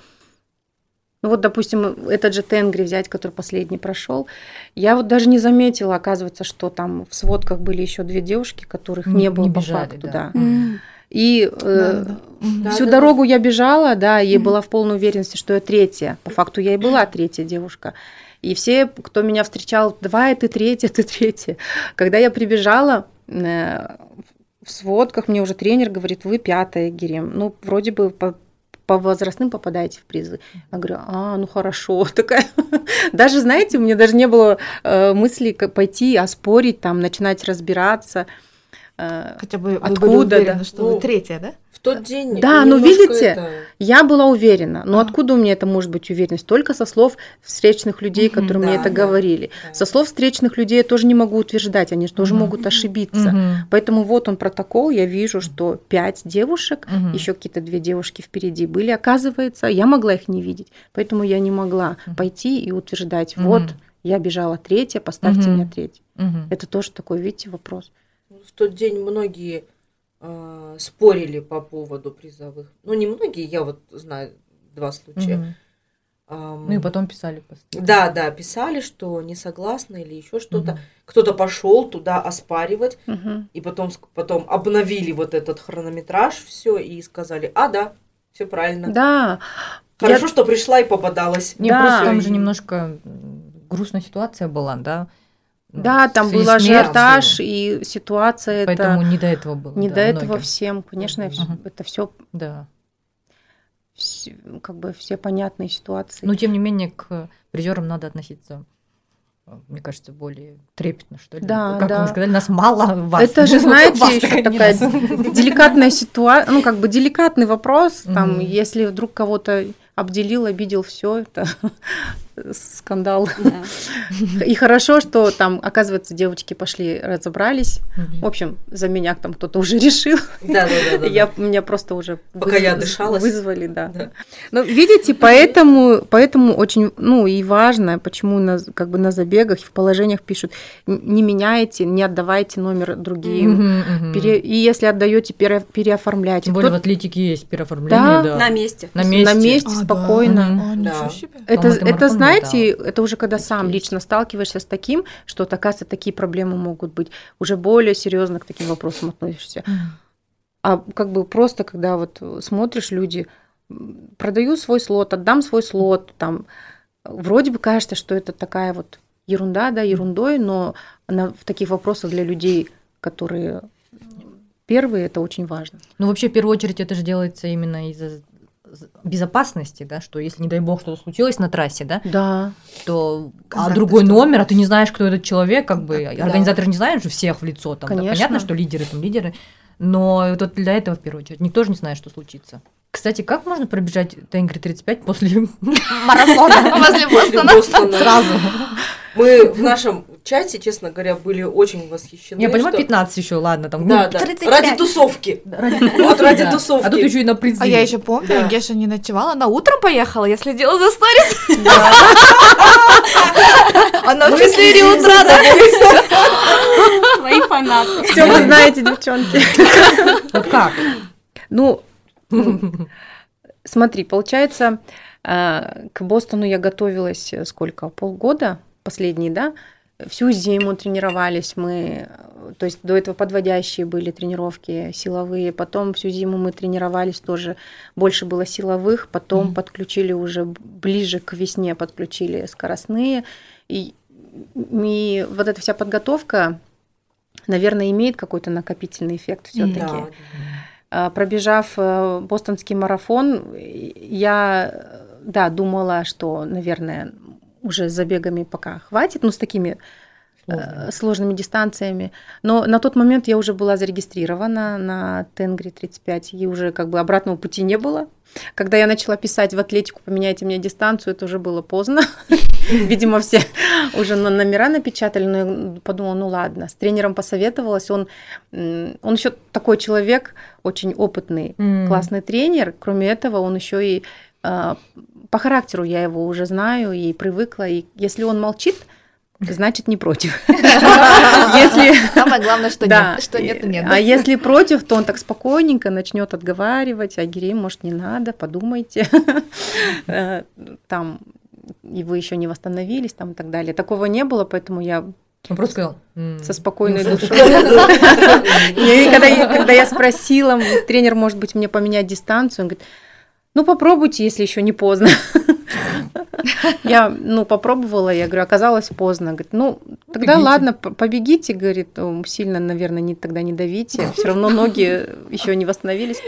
Speaker 1: Ну вот, допустим, этот же Тенгри взять, который последний прошел, я вот даже не заметила, оказывается, что там в сводках были еще две девушки, которых не,
Speaker 2: Не-
Speaker 1: было
Speaker 2: не
Speaker 1: по
Speaker 2: бежали,
Speaker 1: факту,
Speaker 2: да.
Speaker 1: да. И э.
Speaker 6: Да,
Speaker 1: всю
Speaker 6: да,
Speaker 1: дорогу я бежала, да, и была в полной уверенности, что я третья. По факту я и была третья девушка. И все, кто меня встречал, давай, ты третья, ты третья. Когда я прибежала, э, в сводках мне уже тренер говорит, вы пятая, Герем. Ну, вроде бы по, по возрастным попадаете в призы. Я говорю, а, ну хорошо, такая. Даже, знаете, у меня даже не было э, мысли пойти оспорить, там, начинать разбираться. Э,
Speaker 5: Хотя бы вы были
Speaker 1: Откуда,
Speaker 5: уверены,
Speaker 1: да?
Speaker 5: что
Speaker 6: Ну,
Speaker 5: вы третья, да?
Speaker 6: Тот день
Speaker 1: Да, ну,
Speaker 6: немножко
Speaker 1: видите,
Speaker 6: это-
Speaker 1: Я была уверена. Но
Speaker 5: А.
Speaker 1: откуда у меня это может быть уверенность? Только со слов встречных людей, которые мне
Speaker 6: да,
Speaker 1: это
Speaker 6: да,
Speaker 1: говорили.
Speaker 6: да.
Speaker 1: Со слов встречных людей я тоже не могу утверждать, они же тоже могут ошибиться. Поэтому вот он протокол, я вижу, что пять девушек, еще какие-то две девушки впереди были, оказывается, я могла их не видеть, поэтому я не могла пойти и утверждать, вот я бежала третья, поставьте
Speaker 2: Мгм.
Speaker 1: меня третьей.
Speaker 2: Мгм.
Speaker 1: Это тоже такой, видите, вопрос.
Speaker 6: В тот день многие а, спорили по поводу призовых. Ну, не многие, я вот знаю два случая.
Speaker 2: Мгм.
Speaker 6: Ам,
Speaker 2: Ну и потом писали посты.
Speaker 6: Да, да, писали, что не согласны или еще что-то.
Speaker 2: Мгм.
Speaker 6: Кто-то пошел туда оспаривать,
Speaker 1: Мгм.
Speaker 6: и потом, потом обновили вот этот хронометраж, все, и сказали, а, да, все правильно.
Speaker 1: Да,
Speaker 6: Хорошо,
Speaker 1: Я-
Speaker 6: что пришла и попадалась.
Speaker 2: Не,
Speaker 1: Да.
Speaker 2: просто там же немножко грустная ситуация была, да?
Speaker 1: Да, там был ажиотаж, и ситуация это...
Speaker 2: Поэтому не до этого было.
Speaker 1: Не
Speaker 2: да,
Speaker 1: до этого
Speaker 2: многим.
Speaker 1: всем, конечно,
Speaker 6: Мгм.
Speaker 1: это все
Speaker 2: Да.
Speaker 1: как бы все понятные ситуации.
Speaker 2: Но тем не менее к призерам надо относиться, мне кажется, более трепетно, что ли.
Speaker 1: Да,
Speaker 2: как
Speaker 1: да.
Speaker 2: вы сказали, нас мало, вас.
Speaker 1: это же, знаете, еще такая деликатная ситуация, ну как бы деликатный вопрос, там, если вдруг кого-то обделил, обидел, все это скандал.
Speaker 4: Да.
Speaker 1: И хорошо, что там, оказывается, девочки пошли, разобрались. В общем, за меня там кто-то уже решил.
Speaker 6: Да, да, да, да.
Speaker 1: Я, меня просто уже
Speaker 6: Пока я дышалась.
Speaker 1: вызвали, да.
Speaker 6: Да.
Speaker 1: Ну, видите, поэтому, поэтому очень, ну, и важно, почему на, как бы на забегах и в положениях пишут, «Н- не меняйте, не отдавайте номер другим. Пере- и если отдаете, пере- переоформляйте.
Speaker 2: Тем более в атлетике есть переоформление, да.
Speaker 4: На месте.
Speaker 2: На месте.
Speaker 1: На месте
Speaker 5: А,
Speaker 1: спокойно.
Speaker 5: А,
Speaker 6: Да.
Speaker 1: это
Speaker 2: это
Speaker 1: знаете, это уже когда сам
Speaker 2: есть.
Speaker 1: лично сталкиваешься с таким, что, оказывается, такие проблемы могут быть. Уже более серьезно к таким вопросам относишься. А как бы просто, когда вот смотришь, люди, продаю свой слот, отдам свой слот, там, вроде бы кажется, что это такая вот ерунда, да, ерундой, но на, в таких вопросах для людей, которые первые, это очень важно.
Speaker 2: Ну, вообще, в первую очередь, это же делается именно из-за безопасности, да, что если, не дай бог, что-то случилось на трассе, да,
Speaker 1: Да,
Speaker 2: то а другой
Speaker 5: что?
Speaker 2: номер, а ты не знаешь, кто этот человек, как бы
Speaker 6: Да.
Speaker 2: организаторы не знают же всех в лицо, там, да,
Speaker 1: Конечно.
Speaker 2: понятно, что лидеры там лидеры, но вот для этого в первую очередь никто же не знает, что случится. Кстати, как можно пробежать Тенгри 35 после марафона?
Speaker 5: Возле
Speaker 6: После.
Speaker 5: Бостона.
Speaker 2: Сразу.
Speaker 6: Мы в нашем чате, честно говоря, были очень восхищены.
Speaker 2: Я понимаю,
Speaker 6: что-
Speaker 2: 15 еще, ладно, там.
Speaker 6: Да,
Speaker 2: ну,
Speaker 6: да.
Speaker 2: 35.
Speaker 6: Ради тусовки. Вот ради тусовки.
Speaker 2: А тут еще и на призы.
Speaker 5: А я еще помню. Геша не ночевала, она утром поехала, я следила за сторис. Она в 4 утра, да?
Speaker 4: Мои фанаты.
Speaker 1: все вы знаете, девчонки.
Speaker 2: Вот как?
Speaker 1: Ну, Смотри, получается, э, к Бостону я готовилась э, сколько? Полгода последний, да? Всю зиму тренировались мы, то есть до этого подводящие были тренировки силовые, потом всю зиму мы тренировались тоже, больше было силовых, потом
Speaker 2: Мгм.
Speaker 1: подключили уже ближе к весне, подключили скоростные, и, и вот эта вся подготовка, наверное, имеет какой-то накопительный эффект все-таки.
Speaker 6: Да.
Speaker 1: А, Пробежав э, бостонский марафон, я, да, думала, что, наверное, уже с забегами пока хватит, ну, с такими э, сложными дистанциями. Но на тот момент я уже была зарегистрирована на Тенгри 35, и уже как бы обратного пути не было. Когда я начала писать в атлетику «поменяйте мне дистанцию», это уже было поздно. Видимо, все уже номера напечатали, но я подумала, ну ладно. С тренером посоветовалась, он, он еще такой человек, очень опытный, классный тренер. Кроме этого, он еще и а, по характеру я его уже знаю и привыкла. И если он молчит, значит не против. Если
Speaker 5: Самое главное, что
Speaker 1: да,
Speaker 5: нет. Что нет, то нет.
Speaker 1: А если против, то он так спокойненько начнет отговаривать, а Гирей, может, не надо, подумайте. Э, Там и вы еще не восстановились, там и так далее. Такого не было, поэтому я
Speaker 2: Он просто сказал. «М,
Speaker 1: со спокойной
Speaker 6: Ну,
Speaker 1: душой. И когда я спросила, тренер, может быть, мне поменять дистанцию, он говорит, ну попробуйте, если еще не поздно. Я, ну, попробовала, я говорю, оказалось поздно. Говорит, ну, тогда
Speaker 2: Побегите.
Speaker 1: ладно, побегите, говорит, «М, сильно, наверное, не, тогда не давите. Все равно ноги еще не восстановились.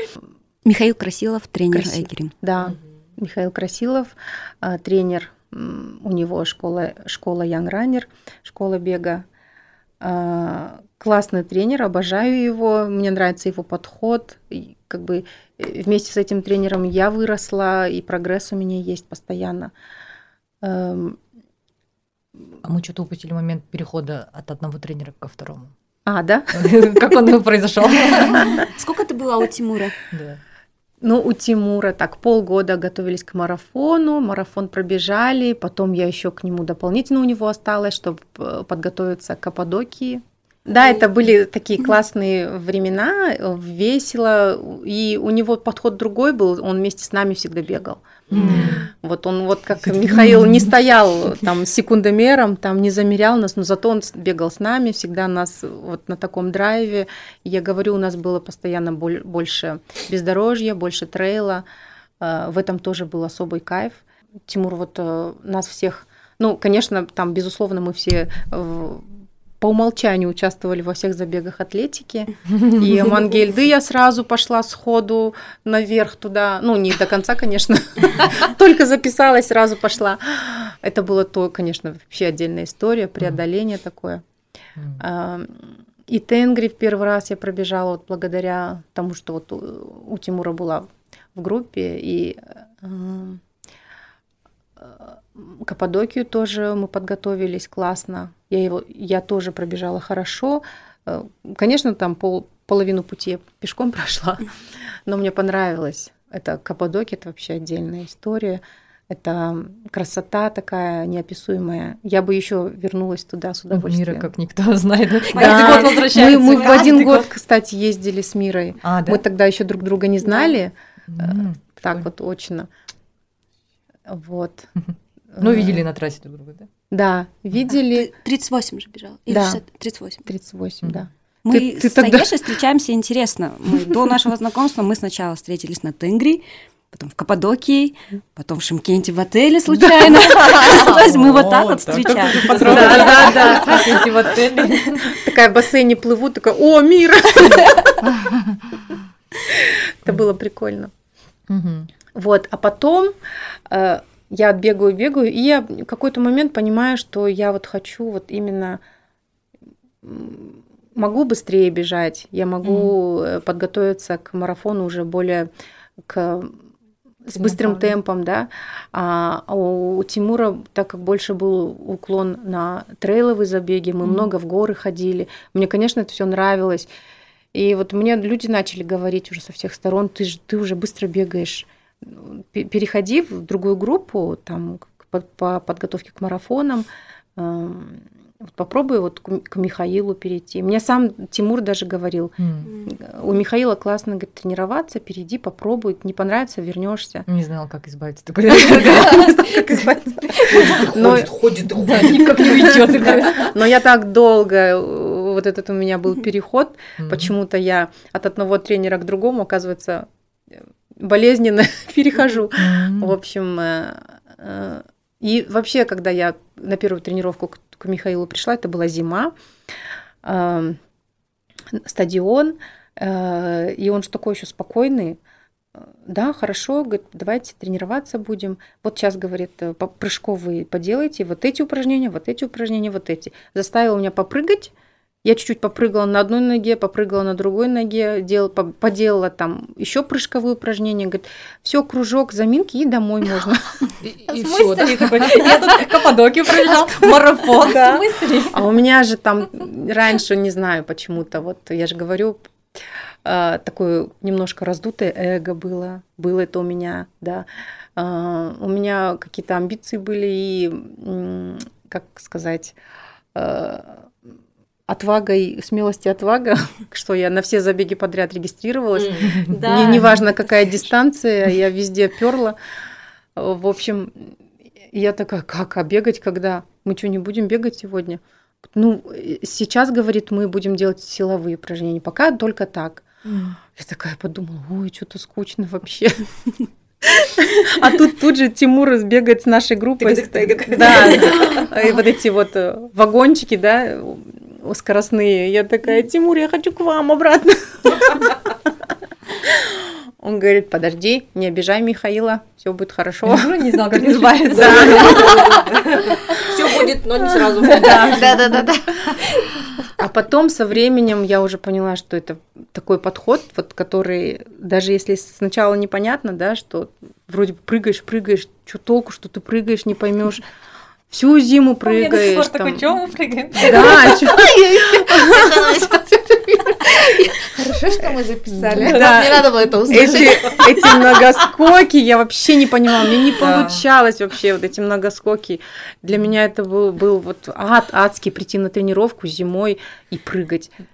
Speaker 4: Михаил Красилов, тренер
Speaker 1: Красилов.
Speaker 4: Эгерим.
Speaker 1: Да, Михаил Красилов, а, тренер, у него школа, школа Young Runner, школа бега. А, Классный тренер, обожаю его, мне нравится его подход. Как бы э, вместе с этим тренером я выросла, и прогресс у меня есть постоянно. Эм,
Speaker 2: А мы что-то упустили момент перехода от одного тренера ко второму.
Speaker 1: А, да?
Speaker 2: Как он произошел?
Speaker 4: Сколько ты была у Тимура?
Speaker 2: Да.
Speaker 1: Ну, у Тимура так полгода готовились к марафону, марафон пробежали, потом я еще к нему дополнительно у него осталась, чтобы э, подготовиться к Каппадокии. Да, это были такие классные времена, весело, и у него подход другой был, он вместе с нами всегда бегал. Вот он вот как Михаил не стоял там секундомером, там не замерял нас, но зато он бегал с нами, всегда нас вот на таком драйве. Я говорю, у нас было постоянно боль- больше бездорожья, больше трейла. Э, В этом тоже был особый кайф. Тимур вот э, нас всех, ну, конечно, там, безусловно, мы все э, по умолчанию участвовали во всех забегах атлетики. И Мангельды я сразу пошла сходу наверх туда. Ну, не до конца, конечно. Только записалась, сразу пошла. Это было то, конечно, вообще отдельная история, преодоление такое. И Тенгри в первый раз я пробежала вот благодаря тому, что вот у, у Тимура была в группе, и э, Каппадокию тоже мы подготовились классно. Я, его, я тоже пробежала хорошо. Э, Конечно, там пол, половину пути я пешком прошла, но мне понравилось. Это Каппадокия, это вообще отдельная история. Это красота такая неописуемая. Я бы еще вернулась туда с удовольствием.
Speaker 2: Мира как никто знает.
Speaker 1: Да, мы, мы в один год, кстати, ездили с Мирой.
Speaker 2: А, да?
Speaker 1: Мы тогда еще друг друга не знали.
Speaker 2: М,
Speaker 1: Так
Speaker 2: прикольно.
Speaker 1: вот, очно. Вот.
Speaker 2: Ну,
Speaker 1: Э,
Speaker 2: видели на трассе друг друга, да?
Speaker 1: Да, видели.
Speaker 4: Ты 38 же бежала? Или
Speaker 1: Да.
Speaker 4: 60? 38.
Speaker 1: 38, да.
Speaker 4: Мы
Speaker 1: Ты- ты
Speaker 4: с
Speaker 1: тогда-
Speaker 4: Аешей встречаемся интересно. Мы до нашего знакомства мы сначала встретились на Тенгри, потом в Каппадокии, потом в Шимкенте в отеле случайно. То есть мы вот так вот встречались.
Speaker 1: Да, да, да.
Speaker 2: В отеле.
Speaker 1: Такая в бассейне плыву, такая, о, мир! Это было прикольно. Вот, а потом э, я бегаю, бегаю, и я в какой-то момент понимаю, что я вот хочу вот именно могу быстрее бежать, я могу э, подготовиться к марафону уже более к с быстрым темпом, да. А а у Тимура, так как больше был уклон на трейловые забеги, мы
Speaker 5: Мгм.
Speaker 1: много в горы ходили. Мне, конечно, это все нравилось. И вот мне люди начали говорить уже со всех сторон, ты, ж- ты уже быстро бегаешь. Пе- Переходи в другую группу, там, по, по подготовке к марафонам. эм, вот попробуй вот к, Михаилу перейти. Мне сам Тимур даже говорил,
Speaker 2: М.
Speaker 1: у Михаила классно говорит, тренироваться, перейди, попробуй, не понравится, вернешься.
Speaker 2: Не знала, как избавиться. Такой,
Speaker 1: Как избавиться? Но-
Speaker 6: Ходит, ходит,
Speaker 2: никак не уйдет.
Speaker 1: Но я так долго, э, вот этот у меня был переход, почему-то я от одного тренера к другому, оказывается, болезненно перехожу. В общем, э, э, и вообще, когда я на первую тренировку к, к Михаилу пришла, это была зима, э, стадион, и он же такой еще спокойный. Да, хорошо, говорит, давайте тренироваться будем. Вот сейчас, говорит, прыжковые поделайте, вот эти упражнения, вот эти упражнения, вот эти. Заставил меня попрыгать. Я чуть-чуть попрыгала на одной ноге, попрыгала на другой ноге, дел, по- поделала там еще прыжковые упражнения. Говорит, все, кружок, заминки и домой можно.
Speaker 2: И все, Я тут Каппадокию пробежал, марафон?
Speaker 1: А у меня же там раньше, не знаю почему-то, вот я же говорю, а, такое немножко раздутое эго было. Было это у меня, да. А, У меня какие-то амбиции были и, как сказать, отвагой, смелости отвага, что я на все забеги подряд регистрировалась.
Speaker 2: Да.
Speaker 1: Не, неважно, какая дистанция, я везде перла. В общем, я такая, как, а бегать когда? Мы что, не будем бегать сегодня? Ну, сейчас, говорит, мы будем делать силовые упражнения, пока только так. Я такая подумала, ой, что-то скучно вообще. А тут тут же Тимур бегает с нашей группой. Да, и вот эти вот э, вагончики, да, скоростные. Я такая, Тимур, я хочу к вам обратно. Он говорит, подожди, не обижай Михаила, все будет хорошо.
Speaker 2: Я уже не знала, как избавиться.
Speaker 6: Все будет, но не сразу.
Speaker 5: Да-да-да-да.
Speaker 1: А потом со временем я уже поняла, что это такой подход, вот, который, даже если сначала непонятно, да, что вроде бы прыгаешь, прыгаешь, что толку, что ты прыгаешь, не поймешь. Всю зиму прыгаешь. там.
Speaker 2: чё мы прыгаем?
Speaker 1: Да,
Speaker 5: Хорошо, что мы записали.
Speaker 1: Да.
Speaker 5: Не надо было это услышать.
Speaker 1: эти, эти многоскоки, я вообще не понимала, мне не получалось вообще вот эти многоскоки. Для меня это был, был вот ад адский прийти на тренировку зимой и прыгать.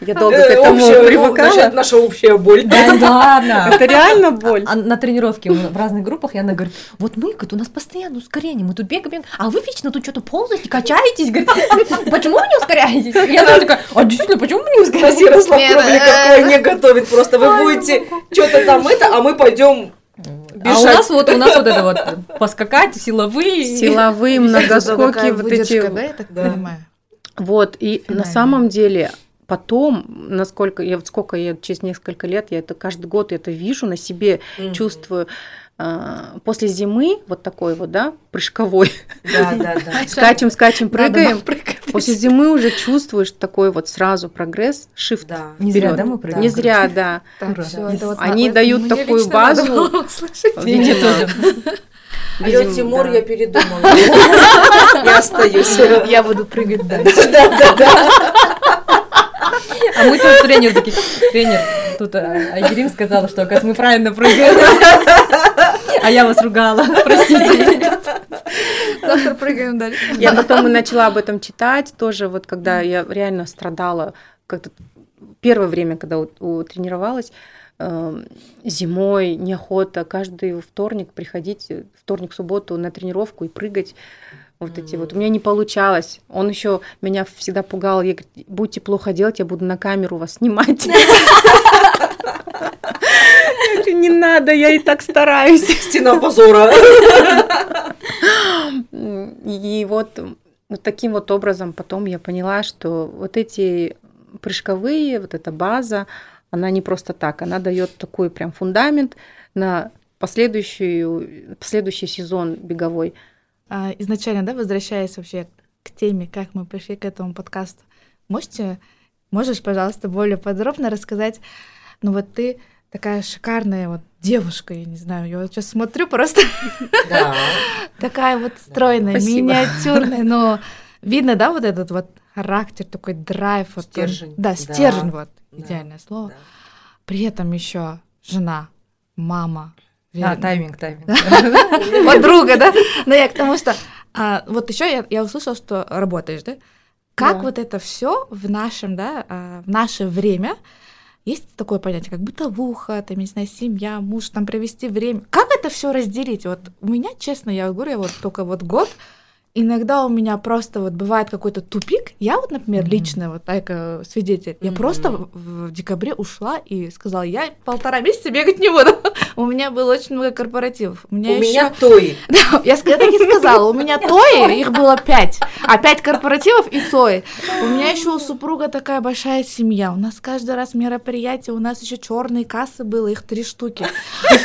Speaker 1: Я долго к
Speaker 6: Э,
Speaker 1: этому
Speaker 6: общая- ну,
Speaker 1: привыкала.
Speaker 6: наша общая боль.
Speaker 2: Да ладно.
Speaker 1: Это реально боль.
Speaker 2: А на тренировке мы в разных группах, и она говорит, вот мы, у нас постоянно ускорение, мы тут бегаем, бегаем, а вы вечно тут что-то ползаете, качаетесь, говорит, «А почему вы не ускоряетесь? Я тоже такая, а действительно, почему вы не
Speaker 6: Нас
Speaker 2: ускоряетесь?
Speaker 6: Ярослав Кровликов
Speaker 5: э,
Speaker 6: не готовит. Просто вы будете что-то там это, а мы пойдем
Speaker 2: А у нас вот, у нас вот это вот поскакать, силовые.
Speaker 1: Силовые многоскоки, вот эти.
Speaker 5: да, я так
Speaker 6: Да.
Speaker 5: понимаю?
Speaker 1: Вот, и на самом деле потом, насколько я, вот сколько я через несколько лет, я это каждый год это вижу на себе, чувствую. А, После зимы вот такой вот, да, прыжковой,
Speaker 6: Да, да, да.
Speaker 1: скачем, скачем, прыгаем. После зимы уже чувствуешь такой вот сразу прогресс, shift.
Speaker 6: Да.
Speaker 2: Не зря, да, мы прыгаем?
Speaker 1: Не зря, да. Они дают такую базу.
Speaker 2: мне тоже.
Speaker 6: Алло, Тимур,
Speaker 1: да.
Speaker 6: я передумала. Я остаюсь.
Speaker 5: Я буду прыгать дальше.
Speaker 6: Да, да, да.
Speaker 2: А мы тут тренер такие, тренер, тут а, Айгерим сказала, что, оказывается, мы правильно прыгаем. А я вас ругала, простите.
Speaker 5: Завтра прыгаем дальше.
Speaker 1: Я потом и начала об этом читать тоже, вот когда я реально страдала, как-то первое время, когда тренировалась, э, зимой неохота каждый вторник приходить, э, вторник, субботу на тренировку и прыгать. Вот эти вот. У меня не получалось. Он еще меня всегда пугал. Я говорю, будете плохо делать, я буду на камеру вас снимать. Я говорю, Не надо, я и так стараюсь.
Speaker 6: Стена позора.
Speaker 1: И вот, вот таким вот образом потом я поняла, что вот эти прыжковые, вот эта база, она не просто так, она дает такой прям фундамент на последующую, последующий сезон беговой.
Speaker 5: А, изначально, да, возвращаясь вообще к теме, как мы пришли к этому подкасту, можете, можешь, пожалуйста, более подробно рассказать, ну вот ты такая шикарная вот девушка, я не знаю, я вот сейчас смотрю просто
Speaker 6: Да.
Speaker 5: такая вот стройная, миниатюрная, но видно, да, вот этот вот характер, такой драйв. Вот он-
Speaker 6: Стержень.
Speaker 5: Да,
Speaker 6: Да.
Speaker 5: стержень, вот,
Speaker 6: Да.
Speaker 5: идеальное слово.
Speaker 6: Да.
Speaker 5: При этом еще жена, мама.
Speaker 2: А,
Speaker 5: верно?
Speaker 2: тайминг, тайминг.
Speaker 5: подруга, да? Но я к тому, что а, вот еще я, услышала, что работаешь, да? Как вот это все в нашем, да, а, в наше время есть такое понятие, как бытовуха, там, не знаю, семья, муж, там, провести время. Как это все разделить? Вот у меня, честно, я говорю, я вот только вот год, иногда у меня просто вот бывает какой-то тупик. Я вот, например,
Speaker 2: Мгм.
Speaker 5: лично, вот Айка свидетель, я
Speaker 6: Мгм.
Speaker 5: просто в, в декабре ушла и сказала, я полтора месяца бегать не буду. У меня было очень много корпоративов. У меня
Speaker 6: У
Speaker 5: ещё-
Speaker 6: меня той.
Speaker 5: да, я, я так и сказала, у меня тои, их было пять, а пять корпоративов и тои. У меня еще у супруга такая большая семья, у нас каждый раз мероприятие, у нас еще черные кассы было, их три штуки.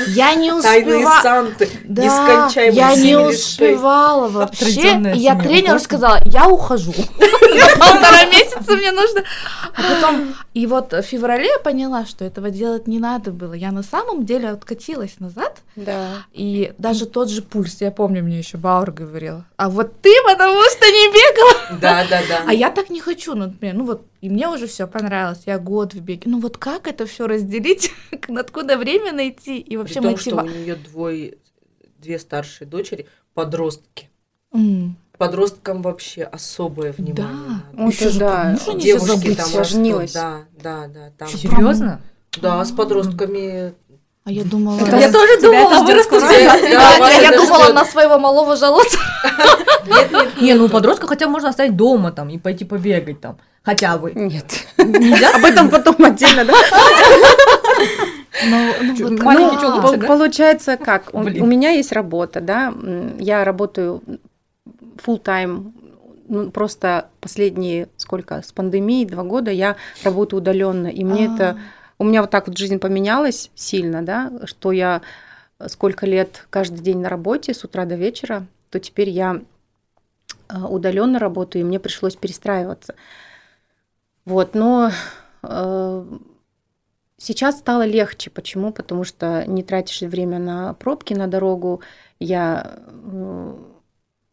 Speaker 5: Я не
Speaker 6: Тайные
Speaker 5: успевала.
Speaker 6: санты.
Speaker 5: Да,
Speaker 6: Нескончаемые
Speaker 5: я не успевала вообще. И я тренеру сказала, я ухожу. Полтора месяца мне нужно. А потом, и вот в феврале я поняла, что этого делать не надо было. Я на самом деле откатилась назад,
Speaker 1: Да.
Speaker 5: и даже тот же пульс, я помню, мне еще Бауэр говорил, а вот ты потому что не бегала.
Speaker 6: Да, да, да.
Speaker 5: А я так не хочу, ну, например, ну вот, и мне уже все понравилось, я год в беге. Ну вот как это все разделить, откуда время найти и
Speaker 6: При
Speaker 5: вообще
Speaker 6: том, что у
Speaker 5: мотива...
Speaker 6: нее двое, две старшие дочери, подростки.
Speaker 5: М,
Speaker 6: подросткам вообще особое внимание.
Speaker 5: Да.
Speaker 6: надо.
Speaker 1: Вот
Speaker 5: Ещё же
Speaker 1: да.
Speaker 6: Девушки там
Speaker 1: сложнилось.
Speaker 6: растут, да, да, да, там.
Speaker 2: Серьезно?
Speaker 6: Да, с подростками.
Speaker 5: А я думала...
Speaker 1: Это
Speaker 2: Я тоже
Speaker 4: это
Speaker 2: думала, вырастут.
Speaker 6: Да, вас
Speaker 5: я
Speaker 6: это
Speaker 5: думала на своего малого жаловаться.
Speaker 6: Нет, нет,
Speaker 2: Не, ну подростка хотя бы можно оставить дома там и пойти побегать там. Хотя бы.
Speaker 1: Нет.
Speaker 2: Нельзя?
Speaker 1: Об этом потом отдельно, да?
Speaker 5: Вот да.
Speaker 2: чё лучше,
Speaker 1: Пол-
Speaker 2: да?
Speaker 1: Получается как? У
Speaker 2: Блин.
Speaker 1: у меня есть работа, да, я работаю full time ну, просто последние сколько с пандемией два года я работаю удаленно, и мне
Speaker 5: А.
Speaker 1: это у меня вот так вот жизнь поменялась сильно, да, что я сколько лет каждый день на работе с утра до вечера, то теперь я удаленно работаю, и мне пришлось перестраиваться. Вот, но э, сейчас стало легче. Почему? Потому что не тратишь время на пробки на дорогу. Я э,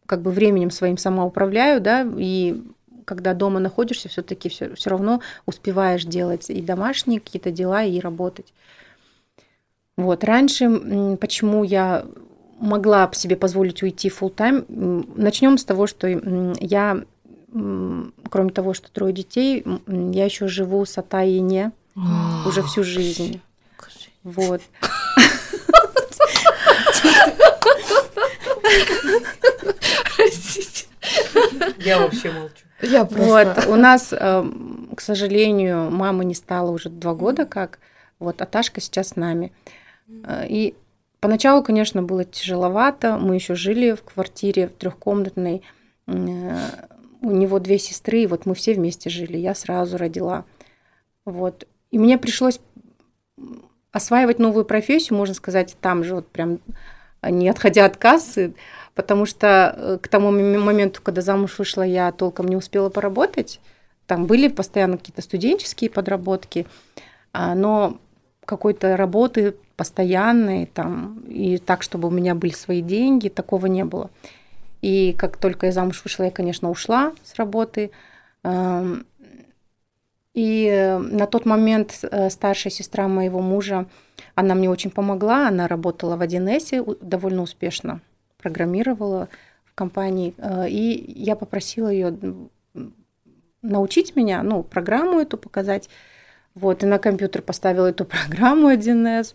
Speaker 1: как бы временем своим сама управляю, да, и когда дома находишься, все-таки все, все равно успеваешь делать и домашние какие-то дела, и работать. Вот. Раньше, почему я могла себе позволить уйти full time, начнем с того, что я, кроме того, что трое детей, я еще живу с Атайине уже всю жизнь. Вот.
Speaker 5: Простите.
Speaker 6: Я вообще молчу.
Speaker 5: Я просто...
Speaker 1: Вот. У нас, эм, к сожалению, мамы не стало уже два года как. Вот, а Ташка сейчас с нами. Э, И поначалу, конечно, было тяжеловато. Мы еще жили в квартире в трехкомнатной. Э, У него две сестры, и вот мы все вместе жили. Я сразу родила. Вот. И мне пришлось осваивать новую профессию, можно сказать, там же, вот прям не отходя от кассы, потому что э, к тому моме- моменту, когда замуж вышла, я толком не успела поработать. Там были постоянно какие-то студенческие подработки, а, но какой-то работы постоянной там и так, чтобы у меня были свои деньги, такого не было. И как только я замуж вышла, я, конечно, ушла с работы. И э, на тот момент э, старшая сестра моего мужа, она мне очень помогла. Она работала в 1С у- довольно успешно, программировала в компании. Э, И я попросила ее научить меня, ну, программу эту показать. Вот, и на компьютер поставила эту программу 1С.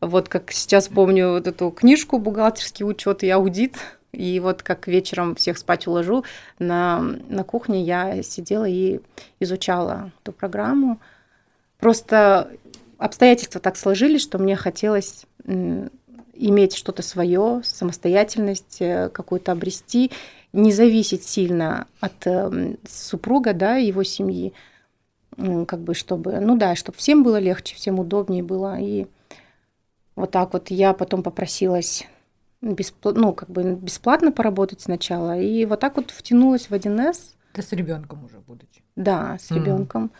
Speaker 1: Вот как сейчас помню вот эту книжку «Бухгалтерский учет и аудит». И вот как вечером всех спать уложу, на, на кухне я сидела и изучала эту программу. Просто обстоятельства так сложились, что мне хотелось иметь что-то свое, самостоятельность э, какую-то обрести, не зависеть сильно от э, супруга, да, его семьи, как бы чтобы, ну да, чтобы всем было легче, всем удобнее было. И вот так вот я потом попросилась беспла- ну, как бы бесплатно поработать сначала, и вот так вот втянулась в 1С,
Speaker 2: Да с ребенком уже будучи.
Speaker 1: да, с ребенком.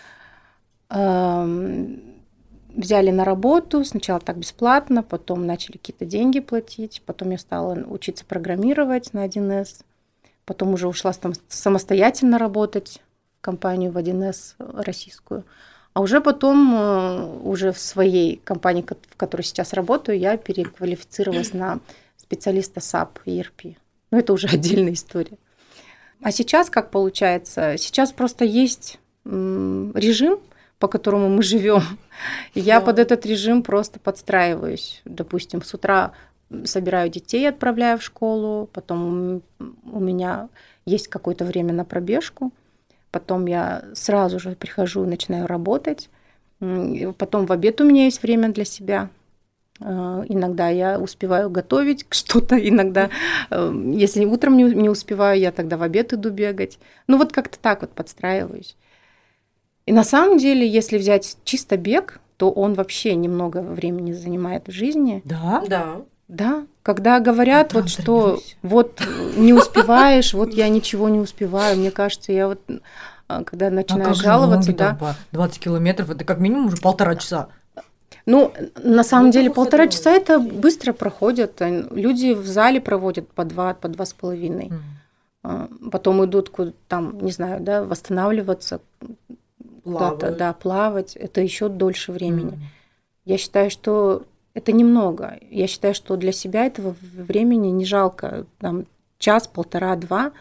Speaker 1: Взяли на работу, сначала так бесплатно, потом начали какие-то деньги платить, потом я стала учиться программировать на 1С, потом уже ушла сам- самостоятельно работать в компанию в 1С российскую. А уже потом, э, уже в своей компании, ко- в которой сейчас работаю, я переквалифицировалась на специалиста SAP и ERP. Ну, это уже отдельная история. А сейчас как получается? Сейчас просто есть режим, по которому мы живем. И я под этот режим просто подстраиваюсь. Допустим, с утра собираю детей, отправляю в школу, потом у меня есть какое-то время на пробежку, потом я сразу же прихожу и начинаю работать, потом в обед у меня есть время для себя. Э, Иногда я успеваю готовить что-то, иногда, э, если утром не, не успеваю, я тогда в обед иду бегать. Ну вот как-то так вот подстраиваюсь. И на самом деле, если взять чисто бег, то он вообще немного времени занимает в жизни.
Speaker 2: Да?
Speaker 6: Да.
Speaker 1: Да, когда говорят
Speaker 2: Там
Speaker 1: вот что
Speaker 2: тренируйся.
Speaker 1: вот не успеваешь, вот я ничего не успеваю, мне кажется, я вот а, когда
Speaker 2: А
Speaker 1: начинаю
Speaker 2: же
Speaker 1: жаловаться, да,
Speaker 2: там по 20 километров, это как минимум уже полтора часа.
Speaker 1: Ну, на самом
Speaker 6: Ну,
Speaker 1: деле, полтора часа это быстро проходит. Люди в зале проводят по два, по два с половиной. А, Потом идут куда там, не знаю, да, восстанавливаться, куда-то, да, плавать. Это еще дольше времени.
Speaker 2: М.
Speaker 1: Я считаю, что это немного. Я считаю, что для себя этого времени не жалко. Там час, полтора, два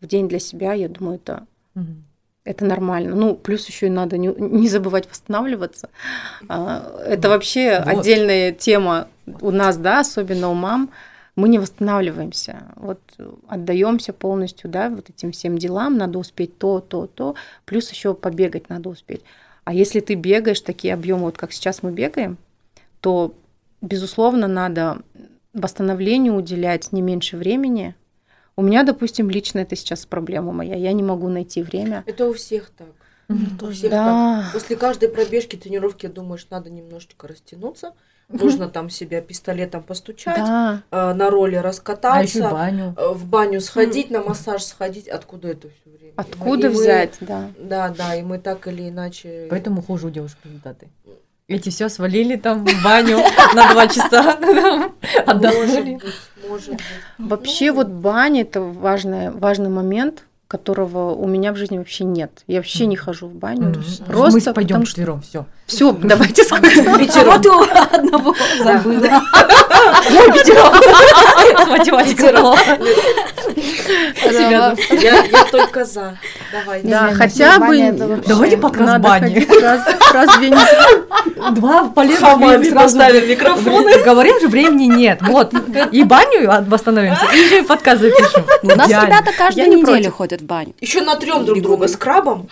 Speaker 1: в день для себя, я думаю, это
Speaker 2: Мгм.
Speaker 1: Это нормально. Ну, плюс еще и надо не, не забывать восстанавливаться. А, Это вообще
Speaker 2: Вот.
Speaker 1: отдельная тема у нас, да, особенно у мам. Мы не восстанавливаемся. Вот отдаемся полностью, да, вот этим всем делам. Надо успеть то, то, то. Плюс еще побегать надо успеть. А если ты бегаешь такие объемы, вот как сейчас мы бегаем, то, безусловно, надо восстановлению уделять не меньше времени. У меня, допустим, лично это сейчас проблема моя. Я не могу найти время.
Speaker 6: Это у всех так.
Speaker 2: Мгм.
Speaker 6: У всех так.
Speaker 1: Да.
Speaker 6: После каждой пробежки, тренировки думаешь, надо немножечко растянуться. Нужно там себя пистолетом постучать,
Speaker 1: Да.
Speaker 6: э, на роли
Speaker 2: А еще
Speaker 6: раскататься,
Speaker 2: баню.
Speaker 6: э, в баню сходить, на массаж сходить. Откуда это все время?
Speaker 1: Откуда
Speaker 6: и мы-
Speaker 1: взять, да.
Speaker 6: Да, да, и мы так или иначе...
Speaker 2: Поэтому хуже у девушек результаты. Эти все свалили там в баню на два часа. Отдохнули.
Speaker 1: Вообще вот баня это важный, важный момент, которого у меня в жизни вообще нет. Я вообще не хожу в баню. Просто
Speaker 2: Мы пойдем четвером, все.
Speaker 1: Все, давайте сходим.
Speaker 4: Вот у одного забыла.
Speaker 2: Математика плохо.
Speaker 5: Да,
Speaker 6: Я, я только за. Давайте.
Speaker 1: Да,
Speaker 5: Не,
Speaker 1: хотя бы
Speaker 2: Давайте подкаст
Speaker 1: надо
Speaker 2: бани.
Speaker 1: раз, раз в две недели.
Speaker 2: Два полезных времени сразу.
Speaker 6: поставим микрофоны.
Speaker 2: Говорим же, времени нет. Вот. И баню восстановимся, и еще и подкаст запишем.
Speaker 4: У нас ребята каждую
Speaker 1: не
Speaker 4: неделю
Speaker 1: против.
Speaker 4: ходят в баню.
Speaker 6: Еще натрем друг друга с крабом.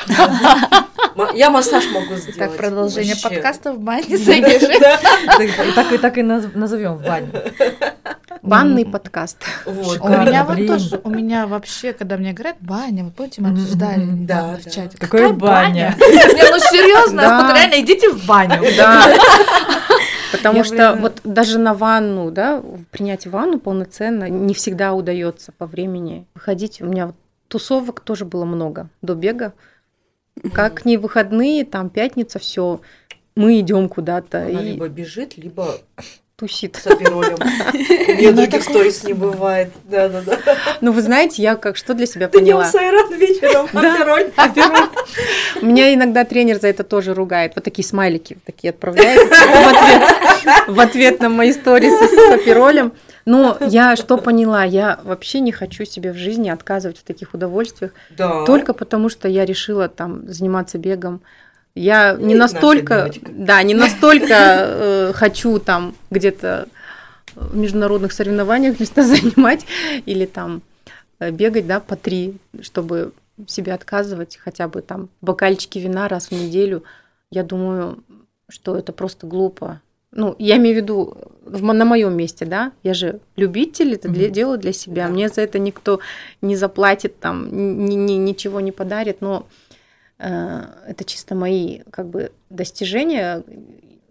Speaker 6: Я массаж могу сделать.
Speaker 5: Так, продолжение подкаста в бане.
Speaker 2: И так и так и наз- назовем в бане.
Speaker 1: Банный подкаст.
Speaker 6: Вот.
Speaker 5: У меня вот тоже, у меня вообще, когда мне говорят баня, вот помните, мы обсуждали недавно в чате.
Speaker 2: Какая баня?
Speaker 5: Ну серьезно, вот реально идите в баню.
Speaker 1: Потому
Speaker 5: Я,
Speaker 1: что
Speaker 5: блин,
Speaker 1: вот даже на ванну, да, принять ванну полноценно не всегда удается по времени выходить. У меня вот тусовок тоже было много до бега. Как не выходные, там пятница, все, мы идем куда-то
Speaker 6: Она
Speaker 1: и
Speaker 6: либо бежит, либо
Speaker 1: тусит.
Speaker 6: с аперолем. У меня других сторис не бывает. Да, да, да.
Speaker 1: Ну, вы знаете, я как что для себя
Speaker 6: Ты днем
Speaker 1: поняла?
Speaker 6: сайран, вечером апероль.
Speaker 1: Меня иногда тренер за это тоже ругает. Вот такие смайлики такие отправляет в ответ, на мои сторисы с аперолем. Но я что поняла? Я вообще не хочу себе в жизни отказывать в таких удовольствиях.
Speaker 6: Да.
Speaker 1: Только потому, что я решила там заниматься бегом. Я не
Speaker 6: Видит наша
Speaker 1: настолько, да, не настолько э, хочу там где-то в международных соревнованиях места занимать или там э, бегать, да, по три, чтобы себе отказывать хотя бы там бокальчики вина раз в неделю. Я думаю, что это просто глупо. Ну, я имею в виду в мо- на моем месте, да, я же любитель, это для,
Speaker 2: Мгм.
Speaker 1: делаю для себя.
Speaker 6: Да.
Speaker 1: Мне за это никто не заплатит, там, ни, ни- ничего не подарит, но э, это чисто мои как бы достижения.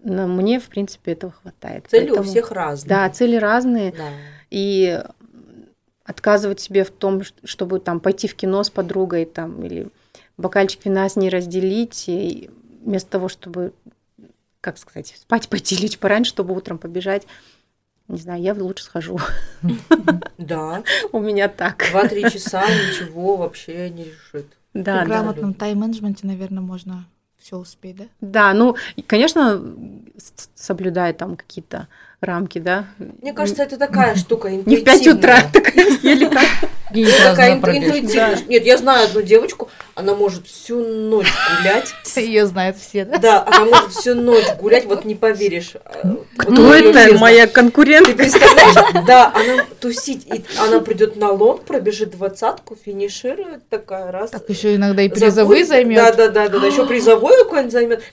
Speaker 1: Но мне, в принципе, этого хватает.
Speaker 6: Цели у
Speaker 1: Поэтому-
Speaker 6: всех разные.
Speaker 1: Да, цели разные.
Speaker 6: Да.
Speaker 1: И отказывать себе в том, чтобы там пойти в кино с подругой там, или бокальчик вина с ней разделить, и вместо того, чтобы, как сказать, спать пойти, лечь пораньше, чтобы утром побежать, не знаю, я лучше схожу.
Speaker 6: Да.
Speaker 1: У меня так.
Speaker 6: Два-три часа ничего вообще не решит.
Speaker 1: Да,
Speaker 5: При
Speaker 1: да.
Speaker 5: грамотном тайм-менеджменте, наверное, можно все успеть, да?
Speaker 1: Да, ну, конечно, соблюдая там какие-то рамки, да.
Speaker 6: Мне кажется, это такая штука
Speaker 1: Не в 5 утра,
Speaker 6: интуитивная.
Speaker 1: такая еле как.
Speaker 6: Такая интуитивная. Нет, я знаю одну девочку, она может всю ночь гулять.
Speaker 5: Ее знают все, да?
Speaker 6: Да, она может всю ночь гулять, вот не поверишь.
Speaker 1: Кто это? Моя
Speaker 6: Ты
Speaker 1: конкурентка.
Speaker 6: представляешь? Да, она тусить, и она придет на лонг, пробежит двадцатку, финиширует такая раз.
Speaker 5: Так еще иногда и призовые займет.
Speaker 6: Да, да, да, да, да. Еще призовой какой-нибудь займет.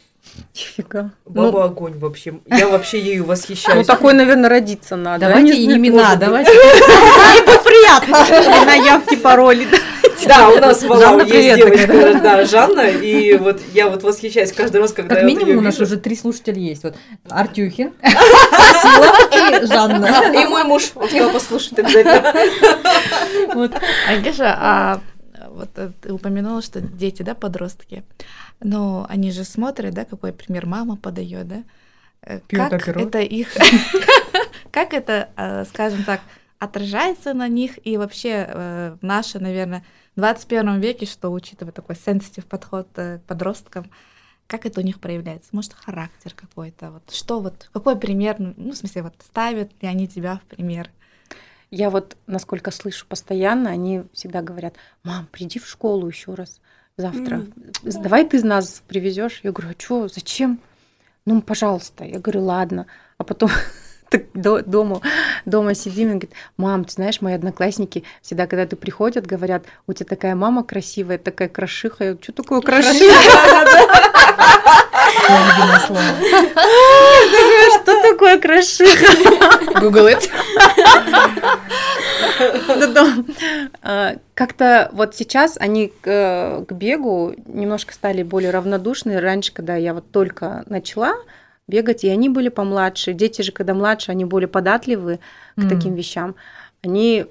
Speaker 1: Нифига.
Speaker 6: Баба огонь вообще. Я вообще ею
Speaker 1: Ну,
Speaker 6: восхищаюсь.
Speaker 1: такой, наверное, родиться надо.
Speaker 2: Давайте
Speaker 1: не
Speaker 2: имена,
Speaker 6: может быть.
Speaker 2: давайте.
Speaker 1: приятно. На явки, пароли. да.
Speaker 6: У нас в Валау
Speaker 2: Жанна,
Speaker 6: есть
Speaker 2: привет,
Speaker 6: девочка, да, Жанна, и вот я вот восхищаюсь каждый раз, когда
Speaker 2: Как
Speaker 6: я вот
Speaker 2: минимум у нас
Speaker 6: вижу.
Speaker 2: уже три слушателя есть. Вот Артюхин, Сила и Жанна.
Speaker 6: И мой муж, он сказал, послушать обязательно.
Speaker 2: Вот.
Speaker 5: Агеша, а вот э, ты упомянула, что дети, да, подростки, но они же смотрят, да, какой пример мама подает, да? Э, Как это их, как это, скажем так, отражается на них и вообще э, в наше, наверное, 21 веке, что учитывая такой сенситив подход э, к подросткам, как это у них проявляется? Может, характер какой-то? Вот что вот, какой пример, ну, в смысле, вот ставят ли они тебя в пример?
Speaker 1: Я вот, насколько слышу постоянно, они всегда говорят, мам, приди в школу еще раз завтра. Давай ты нас привезешь. Я говорю, а что, зачем? Ну, пожалуйста. Я говорю, ладно. А потом так до, дома, дома сидим и говорит, мам, ты знаешь, мои одноклассники всегда, когда ты приходят, говорят, у тебя такая мама красивая, такая крошиха. Я что такое крошиха? Что такое крошиха?
Speaker 2: Google it.
Speaker 1: А, как-то вот сейчас они к, к бегу немножко стали более равнодушны. Раньше, когда я вот только начала бегать, и они были помладше. Дети же, когда младше, они более податливы к mm. таким вещам. Они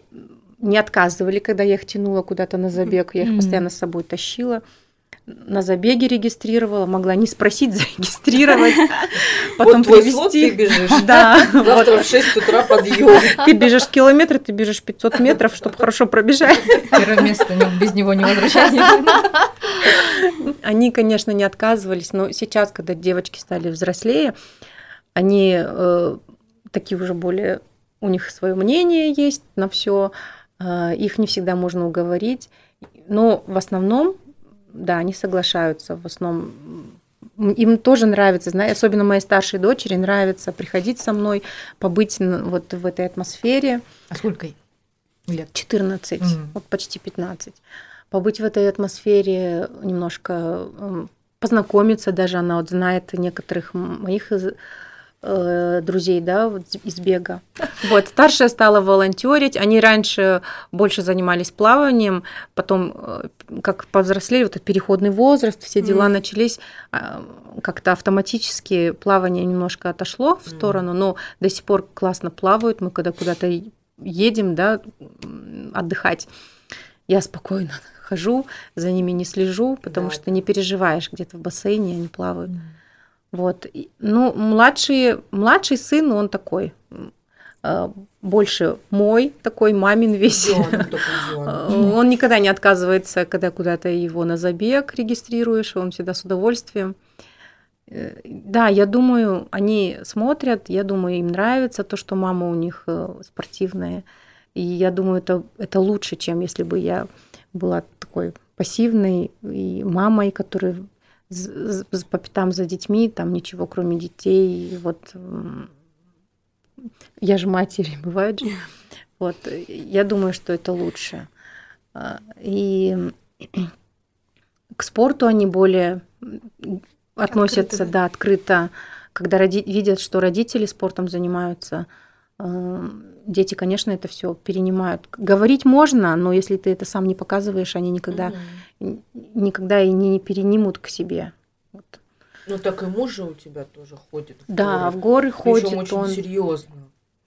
Speaker 1: не отказывали, когда я их тянула куда-то на забег, я их mm. постоянно с собой тащила на забеге регистрировала, могла не спросить, зарегистрировать, потом
Speaker 6: вот привести. ты бежишь.
Speaker 1: Да.
Speaker 6: Завтра в 6 утра подъем.
Speaker 1: Ты бежишь километр, ты бежишь 500 метров, чтобы хорошо пробежать.
Speaker 2: Первое место, без него не возвращайся.
Speaker 1: Они, конечно, не отказывались, но сейчас, когда девочки стали взрослее, они э, такие уже более, у них свое мнение есть на все, э, их не всегда можно уговорить, но в основном да, они соглашаются в основном. Им тоже нравится, знаете, особенно моей старшей дочери нравится приходить со мной, побыть вот в этой атмосфере.
Speaker 2: А сколько лет?
Speaker 1: 14, mm. вот почти 15. Побыть в этой атмосфере, немножко познакомиться даже, она вот знает некоторых моих Э, друзей, да, вот из бега. Вот, старшая стала волонтерить, они раньше больше занимались плаванием, потом, э, как повзрослели, вот этот переходный возраст, все дела mm. начались, а, как-то автоматически плавание немножко отошло в сторону, но до сих пор классно плавают, мы когда куда-то едем, да, отдыхать, я спокойно хожу, за ними не слежу, потому да. что не переживаешь, где-то в бассейне они плавают. Mm. Вот. Ну, младший, младший сын, он такой э, больше мой, такой мамин весь. Он никогда не отказывается, когда куда-то его на забег регистрируешь, он всегда с удовольствием. Э, да, я думаю, они смотрят, я думаю, им нравится то, что мама у них э, спортивная. И я думаю, это, это лучше, чем если бы я была такой пассивной и мамой, которая по пятам за детьми, там ничего кроме детей. Вот я же матери, бывает же. Вот, я думаю, что это лучше. А, и к спорту они более относятся, открыто. да, открыто, когда роди- видят, что родители спортом занимаются, дети, конечно, это все перенимают. Говорить можно, но если ты это сам не показываешь, они никогда, угу. Никогда и не, не перенимут к себе. Вот.
Speaker 6: Ну так и муж же у тебя тоже ходит.
Speaker 1: В да, горы. в горы ходит.
Speaker 6: Причем очень
Speaker 1: он...
Speaker 6: серьезно.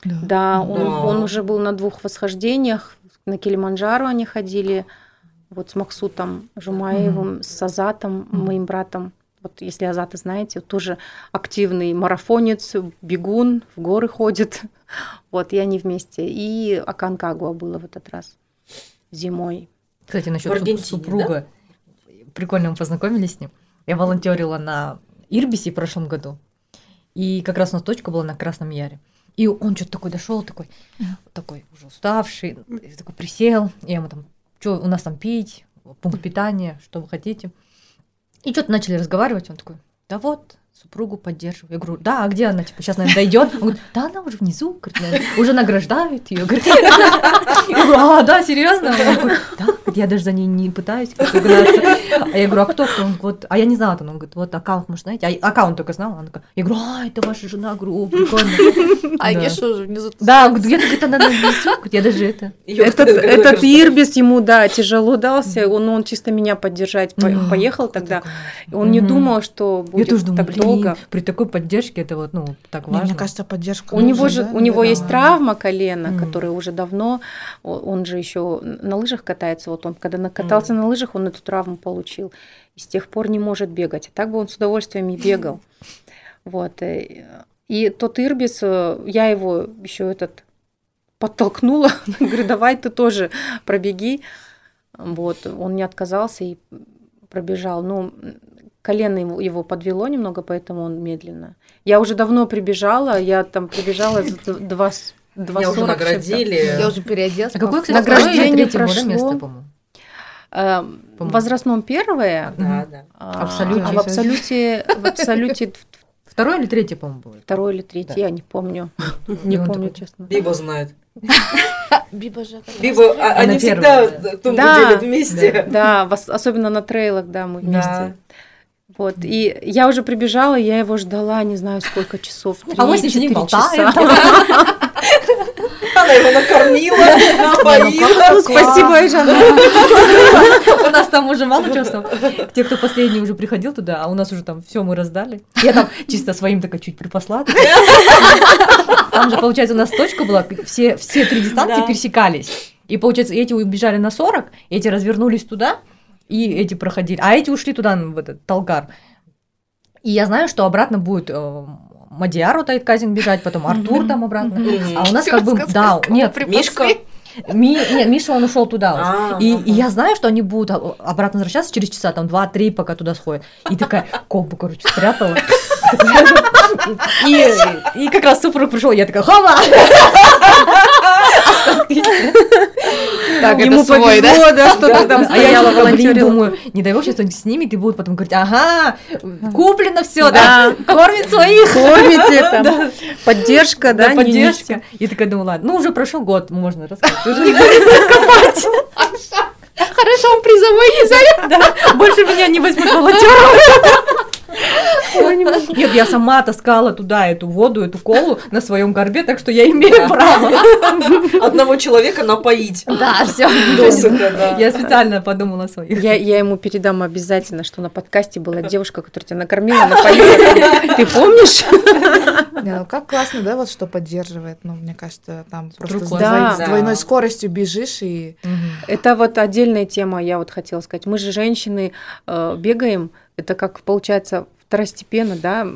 Speaker 1: Да, да, он, да. он уже был на двух восхождениях. На Килиманджаро они ходили. Вот с Максутом Жумаевым, mm с Азатом, mm моим братом. Вот если Азата знаете, тоже активный марафонец, бегун, в горы ходит. Вот, и они вместе. И Аканкагуа было в этот раз зимой.
Speaker 2: Кстати, насчет супруга. Да? Прикольно мы познакомились с ним. Я волонтерила на Ирбисе в прошлом году. И как раз у нас точка была на Красном Яре. И он что-то такой дошел, такой, такой уже уставший, такой присел. И я ему там, что у нас там пить, пункт питания, что вы хотите. И что-то начали разговаривать, он такой, да вот, супругу поддерживаю. Я говорю, да, а где она? Типа, сейчас, наверное, дойдет. Он говорит, да, она уже внизу, говорит, уже награждают ее. Говорит, я говорю, а, да, серьезно? Он говорит, да, я даже за ней не пытаюсь угнаться. А я говорю, а кто? Он говорит, а я не знала, он говорит, вот аккаунт, может, знаете? А аккаунт только знала. Она такая, я говорю, а, это ваша жена, говорю, о, прикольно.
Speaker 5: А я что же внизу?
Speaker 2: Да, где-то где-то она внизу, я даже это.
Speaker 1: Этот, этот Ирбис ему, да, тяжело дался, он, он чисто меня поддержать поехал тогда. Он не думал, что будет так долго.
Speaker 2: При такой поддержке это вот, ну, так важно.
Speaker 5: Мне кажется, поддержка.
Speaker 1: У него же, у него есть травма колена, которая уже давно, он же еще на лыжах катается, вот он когда накатался на лыжах, он эту травму получил. И с тех пор не может бегать. А так бы он с удовольствием и бегал. Вот. Э, и тот Ирбис, э, я его еще этот подтолкнула, говорю, давай ты тоже пробеги. Вот, он не отказался и пробежал. Ну, колено его, его подвело немного, поэтому он медленно. Я уже давно прибежала, я там прибежала за два, 2,40
Speaker 6: уже наградили.
Speaker 5: Я уже переоделась.
Speaker 2: А какое, кстати,
Speaker 1: Награждение
Speaker 2: второе третье
Speaker 1: прошло.
Speaker 2: место, по-моему?
Speaker 1: Э, В возрастном первое,
Speaker 6: Да, да.
Speaker 1: а
Speaker 2: Абсолюте.
Speaker 1: а в абсолюте, в абсолюте
Speaker 2: Второе или третье, по-моему, было?
Speaker 1: второй или третий,
Speaker 2: Да.
Speaker 1: я не помню.
Speaker 2: И
Speaker 1: Не
Speaker 2: он
Speaker 1: помню,
Speaker 2: такой,
Speaker 1: честно.
Speaker 6: Биба знает.
Speaker 5: Биба же.
Speaker 6: Биба, а- они всегда
Speaker 2: Да.
Speaker 6: делят вместе.
Speaker 1: Да, особенно на трейлах, да, мы вместе. Вот, и я уже прибежала, я его ждала, не знаю, сколько часов.
Speaker 2: А с ним
Speaker 1: три-четыре
Speaker 2: сидим, болтаем.
Speaker 1: часа.
Speaker 6: Она его накормила, напоила.
Speaker 1: Ну, спасибо, Айжан.
Speaker 2: У нас там уже мало чего там. Те, кто последний уже приходил туда, а у нас уже там все мы раздали. Я там чисто своим такая чуть припасла. Там же, получается, у нас точка была, все, все три дистанции пересекались. И, получается, эти убежали на 40, эти развернулись туда, и эти проходили. А эти ушли туда, в этот Талгар. И я знаю, что обратно будет э, Мадиар вот Айтказин бежать, потом Артур там обратно. А у нас как бы, да, нет,
Speaker 6: Мишка.
Speaker 2: Ми, нет, Миша, он ушел туда.
Speaker 6: А,
Speaker 2: И,
Speaker 6: ага.
Speaker 2: и я знаю, что они будут а- обратно возвращаться через часа, там, два-три, пока туда сходят. И такая, колбу, короче, спрятала. И, и как раз супруг пришел, я такая, хома!
Speaker 5: Так, это
Speaker 1: Ему
Speaker 5: да?
Speaker 1: повезло, да, что ты там
Speaker 2: А блин,
Speaker 1: волонтерила.
Speaker 2: думаю, не дай бог, сейчас кто-нибудь снимет и будут потом говорить, ага, куплено все,
Speaker 1: Да.
Speaker 2: да, кормит своих.
Speaker 1: Кормите там, поддержка, да,
Speaker 2: Да, поддержка. И такая думаю, ладно, ну уже прошел год, можно рассказать. Уже никто не будет копать.
Speaker 5: Хорошо, он призовой не взяли.
Speaker 2: Да, больше меня не возьмут волонтером. Нет, я сама таскала туда эту воду, эту колу на своем горбе, так что я имею право.
Speaker 6: Одного человека напоить.
Speaker 2: Да, все.
Speaker 6: Да.
Speaker 2: Я специально подумала о своих.
Speaker 1: Я, я ему передам обязательно, что на подкасте была девушка, которая тебя накормила, напоила. Ты помнишь?
Speaker 5: Не, ну как классно, да, вот что поддерживает. Ну, мне кажется, там просто
Speaker 1: Да.
Speaker 5: с двойной скоростью бежишь и...
Speaker 1: Это вот отдельная тема, я вот хотела сказать. Мы же женщины э, бегаем, это как получается второстепенно, да,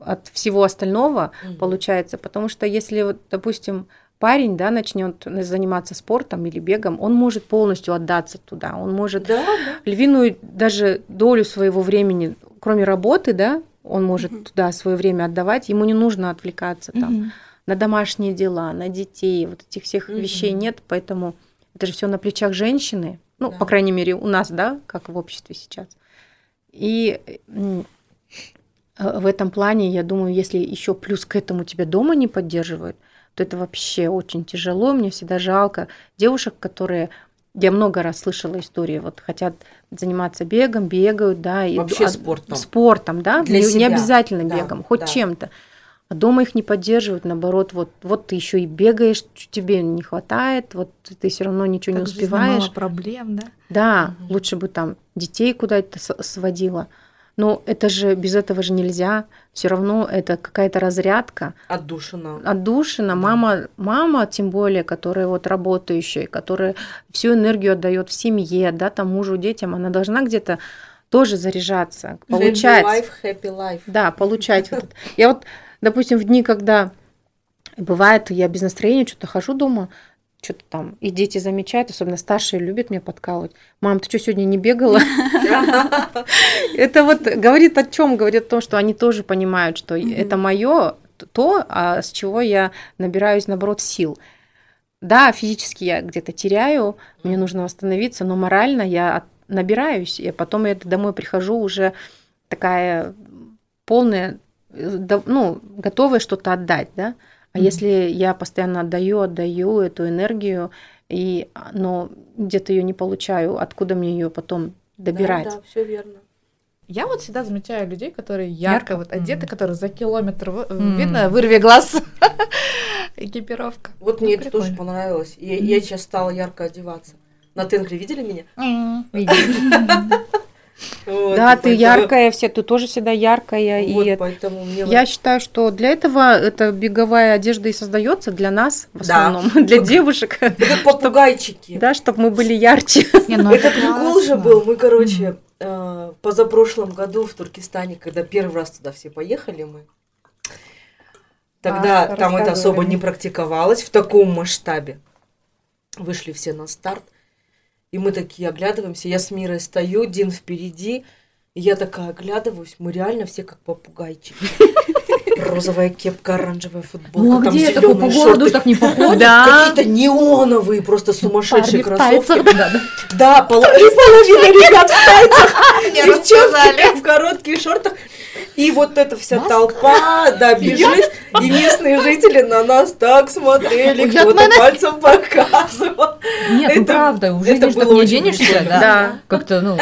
Speaker 1: от всего остального
Speaker 6: Мгм.
Speaker 1: получается, потому что если вот, допустим, парень, да, начнет заниматься спортом или бегом, он может полностью отдаться туда, он может
Speaker 6: Да, да.
Speaker 1: львиную даже долю своего времени, кроме работы, да, он может туда свое время отдавать, ему не нужно отвлекаться там
Speaker 5: Мгм.
Speaker 1: на домашние дела, на детей, вот этих всех
Speaker 6: Мгм.
Speaker 1: вещей нет, поэтому это же все на плечах женщины, ну,
Speaker 6: Да.
Speaker 1: по крайней мере, у нас, да, как в обществе сейчас. И в этом плане, я думаю, если еще плюс к этому тебя дома не поддерживают, то это вообще очень тяжело. Мне всегда жалко девушек, которые я много раз слышала истории, вот хотят заниматься бегом, бегают, да, и
Speaker 6: Вообще
Speaker 1: а-
Speaker 6: спортом.
Speaker 1: спортом, да,
Speaker 6: Для
Speaker 1: не, не
Speaker 6: себя.
Speaker 1: обязательно
Speaker 6: Да,
Speaker 1: бегом, хоть
Speaker 6: да.
Speaker 1: чем-то. А дома их не поддерживают, наоборот, вот, вот ты еще и бегаешь, тебе не хватает, вот ты все равно ничего не
Speaker 5: Так жизни
Speaker 1: успеваешь.
Speaker 5: мало проблем, да?
Speaker 1: Да,
Speaker 6: Мгм.
Speaker 1: лучше бы там детей куда-то сводила. Но это же без этого же нельзя. Все равно это какая-то разрядка,
Speaker 6: Отдушина.
Speaker 1: отдушина. Мама, мама, тем более, которая вот работающая, которая всю энергию отдает в семье, да, там мужу, детям, она должна где-то тоже заряжаться, получать.
Speaker 6: Happy life, happy life.
Speaker 1: Да, получать. вот. Я вот, допустим, в дни, когда бывает, я без настроения что-то хожу дома, что-то там, и дети замечают, особенно старшие любят меня подкалывать. Мам, ты что, сегодня не бегала? Это вот говорит о чем? Говорит о том, что они тоже понимают, что это мое то, а с чего я набираюсь, наоборот, сил. Да, физически я где-то теряю, мне нужно восстановиться, но морально я набираюсь, и потом я домой прихожу уже такая полная, э, ну, готовая что-то отдать, да. А
Speaker 5: Мгм.
Speaker 1: если я постоянно отдаю, отдаю эту энергию, и, а, но где-то ее не получаю, откуда мне ее потом добирать?
Speaker 6: Да, да, все верно.
Speaker 5: Я вот всегда замечаю людей, которые ярко,
Speaker 2: Ярко?
Speaker 5: вот одеты,
Speaker 2: Мгм.
Speaker 5: которые за километр
Speaker 2: М.
Speaker 5: видно, вырви глаз. Экипировка.
Speaker 6: Вот мне это
Speaker 5: Прикольно.
Speaker 6: тоже понравилось. Я, я сейчас стала ярко одеваться. На Тенгре видели меня? Вот,
Speaker 1: Да, ты
Speaker 6: поэтому-
Speaker 1: яркая все, ты тоже всегда яркая,
Speaker 6: Вот,
Speaker 1: и
Speaker 6: поэтому мне
Speaker 1: Я считаю, что для этого эта беговая одежда и создается для нас в
Speaker 6: Да.
Speaker 1: основном, для девушек,
Speaker 6: вот- как попугайчики.
Speaker 1: да, чтобы мы были ярче.
Speaker 5: Не, ну
Speaker 6: Это прикол же был. Мы, короче, э, позапрошлом году в Туркестане, когда первый раз туда все поехали мы, тогда
Speaker 5: А,
Speaker 6: там это особо не практиковалось в таком масштабе. Вышли все на старт, и мы такие оглядываемся. Я с Мирой стою, Дин впереди, И я такая оглядываюсь, мы реально все как попугайчики. Розовая кепка, оранжевая футболка,
Speaker 2: Ну а
Speaker 6: там
Speaker 2: где такой по городу
Speaker 6: шорты.
Speaker 2: так не походит?
Speaker 1: Да.
Speaker 6: Какие-то неоновые, просто сумасшедшие
Speaker 2: Парни в тайцах,
Speaker 6: кроссовки.
Speaker 2: да, да.
Speaker 6: И половина ребят в тайцах, девчонки в коротких шортах. И вот эта вся толпа, да, бежит, и местные жители на нас так смотрели, кто-то пальцем показывал.
Speaker 2: Нет, ну правда,
Speaker 6: было
Speaker 2: не
Speaker 6: прикольно.
Speaker 2: да.
Speaker 1: Да.
Speaker 2: Как-то, ну,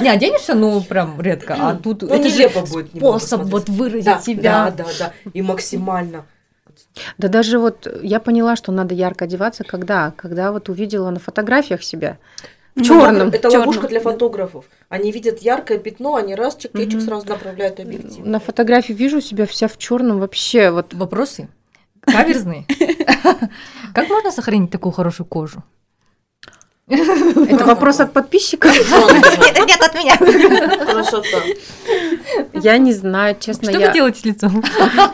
Speaker 2: не оденешься, ну, прям редко, а тут
Speaker 6: Ну,
Speaker 2: это же
Speaker 6: будет
Speaker 2: способ вот выразить
Speaker 6: Да,
Speaker 2: себя.
Speaker 6: да, да, да, и максимально.
Speaker 1: Да даже вот я поняла, что надо ярко одеваться, когда? Когда вот увидела на фотографиях себя. В
Speaker 6: Ну,
Speaker 1: черном.
Speaker 6: Это
Speaker 1: чёрном.
Speaker 6: ловушка для фотографов. Они видят яркое пятно, они раз чик-чик
Speaker 1: Мгм.
Speaker 6: сразу направляют объектив.
Speaker 1: На фотографии вижу себя вся в черном вообще. Вот
Speaker 2: Вопросы? Каверзные? Как можно сохранить такую хорошую кожу?
Speaker 1: Это вопрос от подписчиков.
Speaker 2: Нет, от меня.
Speaker 6: Красота.
Speaker 1: Я не знаю, честно.
Speaker 2: Что
Speaker 1: я...
Speaker 2: вы делаете с лицом?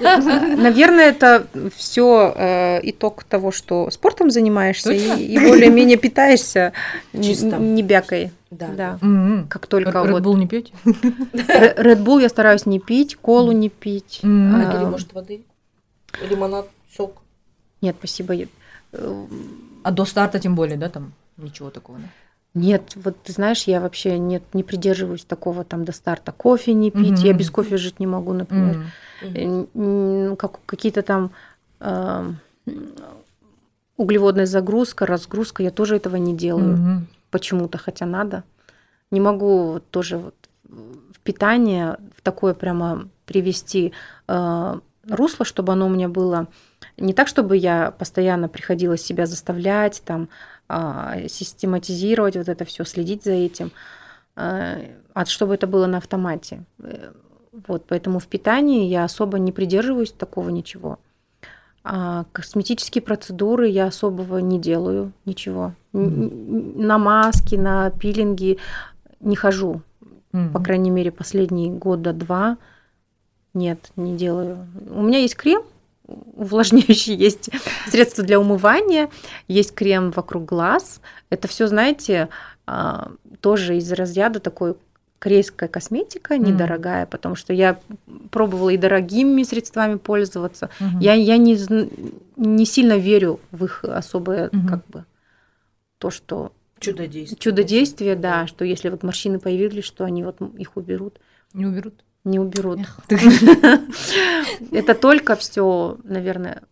Speaker 1: Наверное, это все итог того, что спортом занимаешься и, более-менее питаешься не бякой.
Speaker 6: Да.
Speaker 1: Да.
Speaker 2: М-м.
Speaker 1: Как только
Speaker 2: Red
Speaker 1: вот
Speaker 2: Bull не пьете?
Speaker 1: Ре- Red Bull я стараюсь не пить, колу не пить.
Speaker 2: М.
Speaker 1: А,
Speaker 6: Или, может, воды? Лимонад, сок.
Speaker 1: Нет, спасибо. э,
Speaker 2: А до старта тем более, да, там ничего такого, да?
Speaker 1: Нет, вот ты знаешь, я вообще нет, не придерживаюсь такого там до старта. Кофе не пить,
Speaker 2: Мгм.
Speaker 1: я без кофе жить не могу, например.
Speaker 2: М,
Speaker 1: как, какие-то там э, углеводная загрузка, разгрузка, я тоже этого не делаю
Speaker 2: Мгм.
Speaker 1: почему-то, хотя надо. Не могу вот тоже вот в питание в такое прямо привести э, русло, чтобы оно у меня было не так, чтобы я постоянно приходила себя заставлять, там, систематизировать вот это все, следить за этим, а а чтобы это было на автомате. Э, Вот, поэтому в питании я особо не придерживаюсь такого ничего. А косметические процедуры я особого не делаю, ничего. Н- На маски, на пилинги не хожу.
Speaker 2: Мгм.
Speaker 1: По крайней мере, последние года два нет, не делаю. У меня есть крем увлажняющий, есть средства для умывания, есть крем вокруг глаз. Это все, знаете, а, тоже из разряда такой корейская косметика, недорогая, потому что я пробовала и дорогими средствами пользоваться.
Speaker 2: Мгм.
Speaker 1: Я, я не, не сильно верю в их особое,
Speaker 2: Мгм.
Speaker 1: как бы, то, что
Speaker 6: Чудодействие.
Speaker 1: чудодействие, да, что если вот морщины появились, что они вот их уберут.
Speaker 2: Не уберут?
Speaker 1: Не уберут. Это только все, наверное,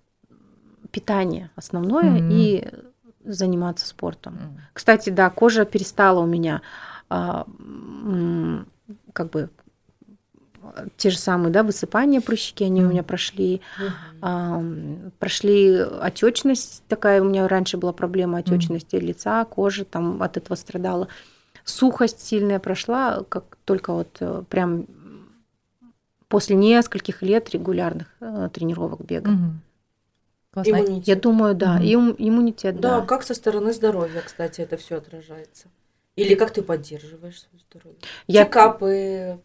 Speaker 1: питание основное и заниматься спортом. Кстати, да, кожа перестала у меня а, как бы те же самые, да, высыпания прыщики, они у меня прошли, а, прошли отечность такая, у меня раньше была проблема отечности лица, кожи, там от этого страдала. Сухость сильная прошла, как только вот э, прям после нескольких лет регулярных э, тренировок бега.
Speaker 2: Классно.
Speaker 6: Иммунитет.
Speaker 1: Я думаю, да,
Speaker 2: Мгм.
Speaker 1: и ум- иммунитет,
Speaker 6: Да,
Speaker 1: да.
Speaker 6: как со стороны здоровья, кстати, это все отражается. Или как ты поддерживаешь свое здоровье?
Speaker 1: Я
Speaker 6: Чекапы,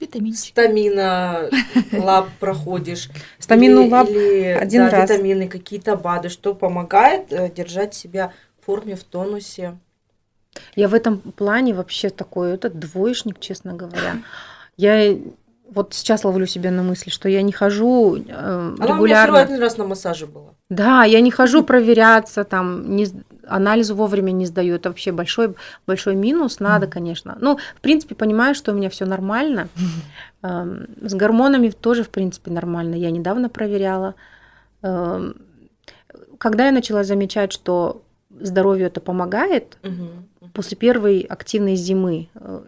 Speaker 5: Витаминчик.
Speaker 6: стамина, лаб проходишь.
Speaker 1: Стамину
Speaker 6: Или-
Speaker 1: лаб
Speaker 6: или,
Speaker 1: один
Speaker 6: да,
Speaker 1: раз.
Speaker 6: витамины, какие-то БАДы, что помогает э, держать себя в форме, в тонусе.
Speaker 1: Я в этом плане вообще такой этот двоечник, честно говоря. Я вот сейчас ловлю себя на мысли, что я не хожу э,
Speaker 6: Она
Speaker 1: регулярно.
Speaker 6: один раз на массаже была.
Speaker 1: Да, я не хожу проверяться, там, не, анализу вовремя не сдаю. Это вообще большой, большой минус. Надо, конечно. Ну, в принципе, понимаю, что у меня все нормально. Эм, С гормонами тоже, в принципе, нормально. Я недавно проверяла. Эм, Когда я начала замечать, что здоровью это помогает,
Speaker 6: Мгм.
Speaker 1: после первой активной зимы, э,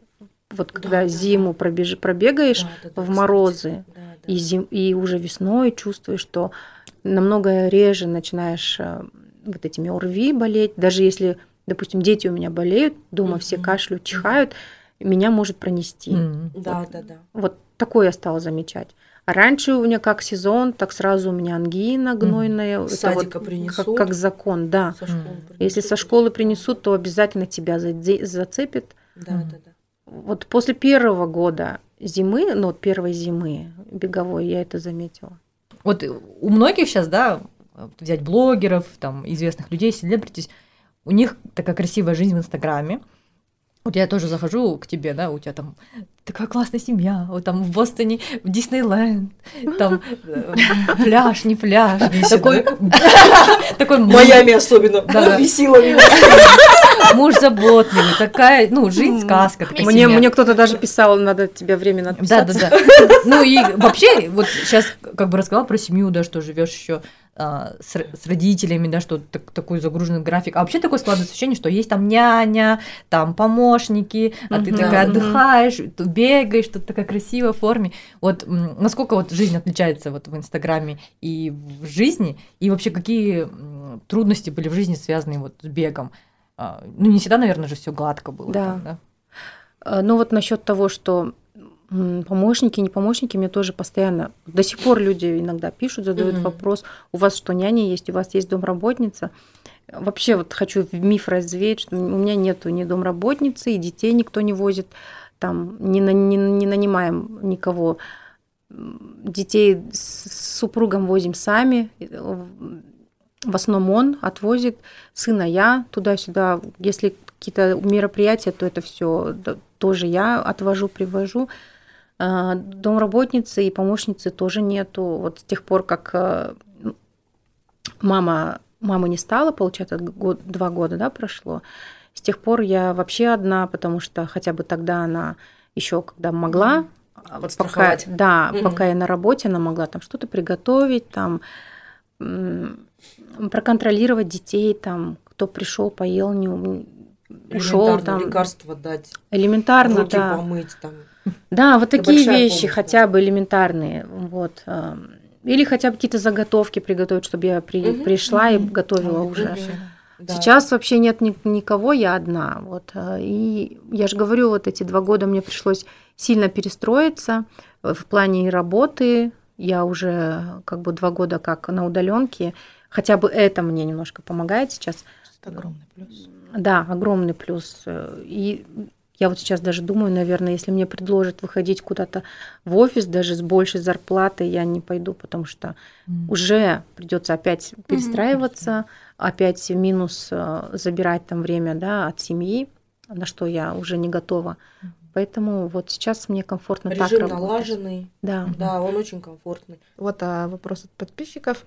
Speaker 1: вот
Speaker 6: Да,
Speaker 1: когда
Speaker 6: да,
Speaker 1: зиму пробеж- пробегаешь
Speaker 6: Да, да, да,
Speaker 1: в морозы,
Speaker 6: Да, да.
Speaker 1: и, зим, и уже весной чувствуешь, что намного реже начинаешь э, вот этими ОРВИ болеть. Даже если, допустим, дети у меня болеют, дома все
Speaker 6: Мгм.
Speaker 1: кашляют, чихают, меня может пронести.
Speaker 2: М.
Speaker 6: Да, да, да.
Speaker 1: Вот такое я стала замечать. А раньше у меня как сезон, так сразу у меня ангина гнойная.
Speaker 6: С
Speaker 1: Это вот
Speaker 6: садика
Speaker 1: как,
Speaker 6: принесут.
Speaker 1: как закон, да.
Speaker 6: Со принесут.
Speaker 1: Если со школы принесут, то обязательно тебя зацепит.
Speaker 6: Да, да, да.
Speaker 1: Вот после первого года зимы, ну первой зимы беговой, я это заметила.
Speaker 2: Вот у многих сейчас, да, взять блогеров, там, известных людей, селебритис, у них такая красивая жизнь в Инстаграме. Вот я тоже захожу к тебе, да, у тебя там такая классная семья, вот там в Бостоне Диснейленд, там э, пляж, не пляж, такой, такой
Speaker 6: Майами особенно.
Speaker 2: Да-да.
Speaker 6: Бесило меня.
Speaker 2: муж заботливый, такая, ну, жизнь сказка.
Speaker 1: Мне, мне кто-то даже писал, надо тебе временно
Speaker 2: Да, да,
Speaker 1: отписаться.
Speaker 2: да. Ну и вообще, вот сейчас как бы рассказала про семью, да, что живешь еще с, р- с родителями, да, что так- такой загруженный график. А вообще такое складывается ощущение, что есть там няня, там помощники, а ты такая отдыхаешь, бегаешь, тут такая красивая в форме. Вот насколько вот жизнь отличается вот в Инстаграме и в жизни, и вообще какие трудности были в жизни связаны вот с бегом? А, Ну, не всегда, наверное, же все гладко было.
Speaker 1: Да.
Speaker 2: там, да?
Speaker 1: Э, Ну вот насчет того, что помощники, не помощники, мне тоже постоянно, до сих пор люди иногда пишут, задают
Speaker 6: Мгм.
Speaker 1: вопрос, у вас что, няня есть, у вас есть домработница? Вообще вот хочу миф развеять, что у меня нету ни домработницы, и детей никто не возит, там не, на- не, не нанимаем никого. Детей с супругом возим сами, э, в основном он отвозит, сына я туда-сюда. Если какие-то мероприятия, то это все тоже я отвожу, привожу. А, Домработницы и помощницы тоже нету. Вот с тех пор, как э, мама, мамы не стало, получается, год, два года да, прошло, с тех пор я вообще одна, потому что хотя бы тогда она еще когда могла, а, пока, да,
Speaker 6: Мгм.
Speaker 1: пока я на работе, она могла там что-то приготовить, там проконтролировать детей, там кто пришел, поел, не ушел, там
Speaker 6: лекарства дать,
Speaker 1: элементарно,
Speaker 6: руки
Speaker 1: да.
Speaker 6: помыть там.
Speaker 1: Да, вот
Speaker 6: Это
Speaker 1: такие вещи,
Speaker 6: помощь,
Speaker 1: хотя бы элементарные, вот. эм, Или хотя бы какие-то заготовки приготовить, чтобы я при-
Speaker 6: Мгм,
Speaker 1: пришла и
Speaker 5: мгм.
Speaker 1: готовила
Speaker 5: Ой,
Speaker 1: уже.
Speaker 5: вообще,
Speaker 6: Да.
Speaker 1: Сейчас вообще нет ни- никого, я одна. Вот. э, И я же говорю, вот эти два года мне пришлось сильно перестроиться э, в плане работы. Я уже как бы два года как на удаленке. Хотя бы это мне немножко помогает сейчас.
Speaker 5: Это огромный плюс.
Speaker 1: Да, огромный плюс. Э, И я вот сейчас даже думаю, наверное, если мне предложат выходить куда-то в офис, даже с большей зарплатой, я не пойду, потому что
Speaker 2: М.
Speaker 1: уже придется опять перестраиваться, опять минус э, забирать там время да, от семьи, на что я уже не готова. Поэтому вот сейчас мне комфортно так
Speaker 6: Режим
Speaker 1: работать.
Speaker 6: налаженный.
Speaker 1: Да.
Speaker 6: Да, он очень комфортный.
Speaker 5: Вот а, вопрос от подписчиков.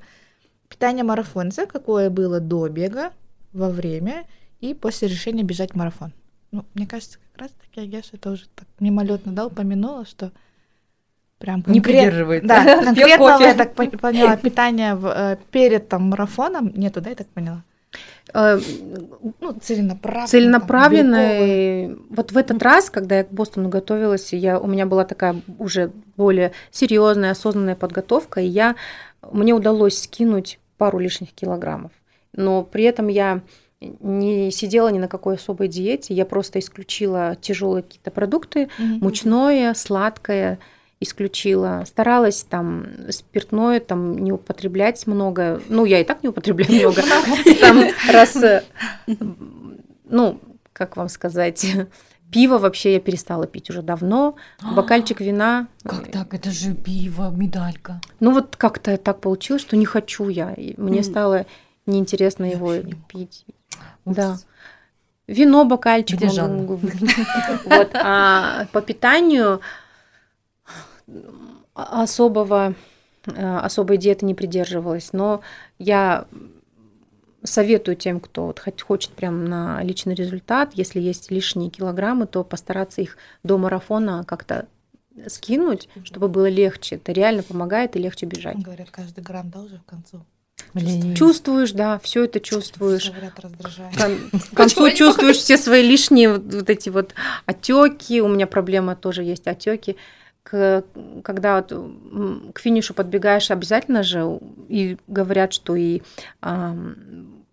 Speaker 5: Питание марафонца какое было до бега, во время и после решения бежать марафон? Ну, мне кажется, как раз таки Агеша это уже так мимолетно да, упомянула, что прям
Speaker 2: Не
Speaker 5: конкрет-
Speaker 2: придерживается.
Speaker 5: Да, конкретного, я так пон- поняла, питания в, э, перед там марафоном нету, да, я так поняла?
Speaker 1: Э,
Speaker 5: Ну, целенаправленно.
Speaker 1: целенаправленно.
Speaker 5: там, белковые.
Speaker 1: и Вот в этот раз, когда я к Бостону готовилась, я, у меня была такая уже более серьезная, осознанная подготовка, и я, мне удалось скинуть пару лишних килограммов. Но при этом я не сидела ни на какой особой диете, я просто исключила тяжелые какие-то продукты,
Speaker 5: Мгм.
Speaker 1: мучное, сладкое исключила. Старалась там спиртное там не употреблять много. Ну, я и так не употребляю много. Там раз, э, ну, как вам сказать, пиво вообще я перестала пить уже давно. Бокальчик вина.
Speaker 2: Как так? Это же пиво, медалька.
Speaker 1: Ну, вот как-то так получилось, что не хочу я. И мне стало неинтересно
Speaker 2: Я
Speaker 1: его
Speaker 2: не
Speaker 1: пить. Да. Вино, бокальчик.
Speaker 2: Где
Speaker 1: могу-. Вот. А по питанию а- особого э, особой диеты не придерживалась, но я советую тем, кто вот хочет прям на личный результат, если есть лишние килограммы, то постараться их до марафона как-то скинуть, чтобы было легче. Это реально помогает и легче бежать.
Speaker 5: Говорят, каждый грамм, да, уже к концу?
Speaker 2: Блин.
Speaker 1: Чувствуешь, да, все это чувствуешь.
Speaker 5: Говорят.
Speaker 1: Кон- К концу чувствуешь все свои лишние вот, вот эти вот отеки. У меня проблема тоже есть отеки. К- когда вот, к финишу подбегаешь, обязательно же и говорят, что и ам,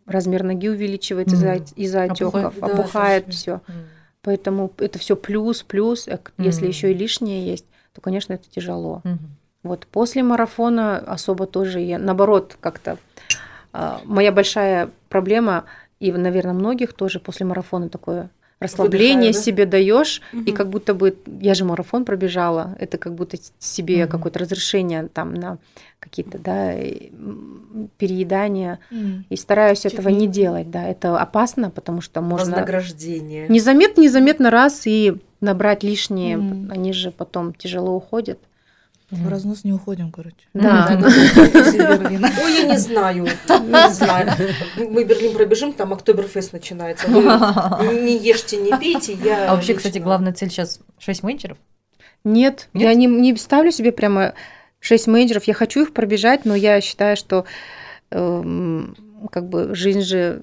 Speaker 1: размер ноги увеличивается из-за
Speaker 2: Мгм.
Speaker 1: из-за отеков,
Speaker 2: Опухает,
Speaker 6: да,
Speaker 1: опухает
Speaker 6: слушай.
Speaker 1: все.
Speaker 2: М.
Speaker 1: Поэтому это все плюс, плюс. А к- Если
Speaker 2: Мгм.
Speaker 1: еще и лишнее есть, то, конечно, это тяжело.
Speaker 2: Мгм.
Speaker 1: Вот после марафона особо тоже я, наоборот, как-то а, моя большая проблема, и, наверное, многих тоже после марафона такое расслабление
Speaker 6: Выдыхаю, да?
Speaker 1: себе даешь, и
Speaker 6: Мгм.
Speaker 1: как будто бы я же марафон пробежала, это как будто себе
Speaker 2: Мгм.
Speaker 1: какое-то разрешение там на какие-то да, и, переедания.
Speaker 5: М.
Speaker 1: И стараюсь этого не делать, да, это опасно, потому что можно
Speaker 6: Вознаграждение.
Speaker 1: Незаметно, незаметно раз и набрать лишние,
Speaker 5: Мгм.
Speaker 1: они же потом тяжело уходят.
Speaker 5: В разнос не уходим, короче.
Speaker 1: Да.
Speaker 6: Ой, я не знаю, не знаю. Мы Берлин пробежим, там Октоберфест начинается. Вы не ешьте, не пейте, я
Speaker 2: А вообще, кстати, главная цель сейчас 6 менеджеров.
Speaker 1: Нет,
Speaker 2: Нет?
Speaker 1: я не, не ставлю себе прямо 6 менеджеров. Я хочу их пробежать, но я считаю, что эм, как бы жизнь же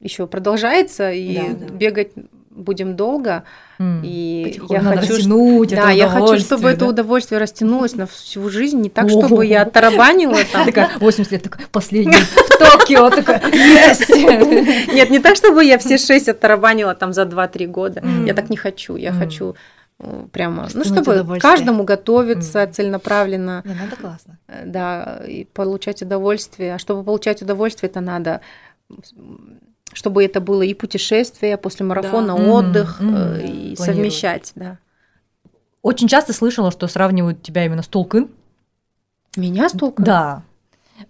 Speaker 1: еще продолжается, и
Speaker 6: Да, да.
Speaker 1: бегать будем долго.
Speaker 2: М.
Speaker 1: И
Speaker 2: Потихоньку
Speaker 1: я
Speaker 2: надо
Speaker 1: хочу,
Speaker 2: растянуть это
Speaker 1: да, я хочу, чтобы
Speaker 2: удовольствие,
Speaker 1: это
Speaker 2: да?
Speaker 1: удовольствие растянулось на всю жизнь, не так, чтобы я тарабанила там.
Speaker 2: Такая 80 лет, такая, последний в Токио, такая!
Speaker 1: Нет, не так, чтобы я все шесть оттарабанила там за 2-3 года. Я так не хочу. Я хочу э, прямо, ну, чтобы каждому готовиться целенаправленно,
Speaker 5: Не, надо классно.
Speaker 1: э, да, и получать удовольствие. А чтобы получать удовольствие, это надо, чтобы это было и путешествие, после марафона
Speaker 2: Мгм,
Speaker 1: отдых,
Speaker 2: мгм.
Speaker 1: э, и
Speaker 6: Планировать.
Speaker 1: совмещать, да.
Speaker 2: Очень часто слышала, что сравнивают тебя именно с Толкин.
Speaker 1: Меня столько?
Speaker 2: Да.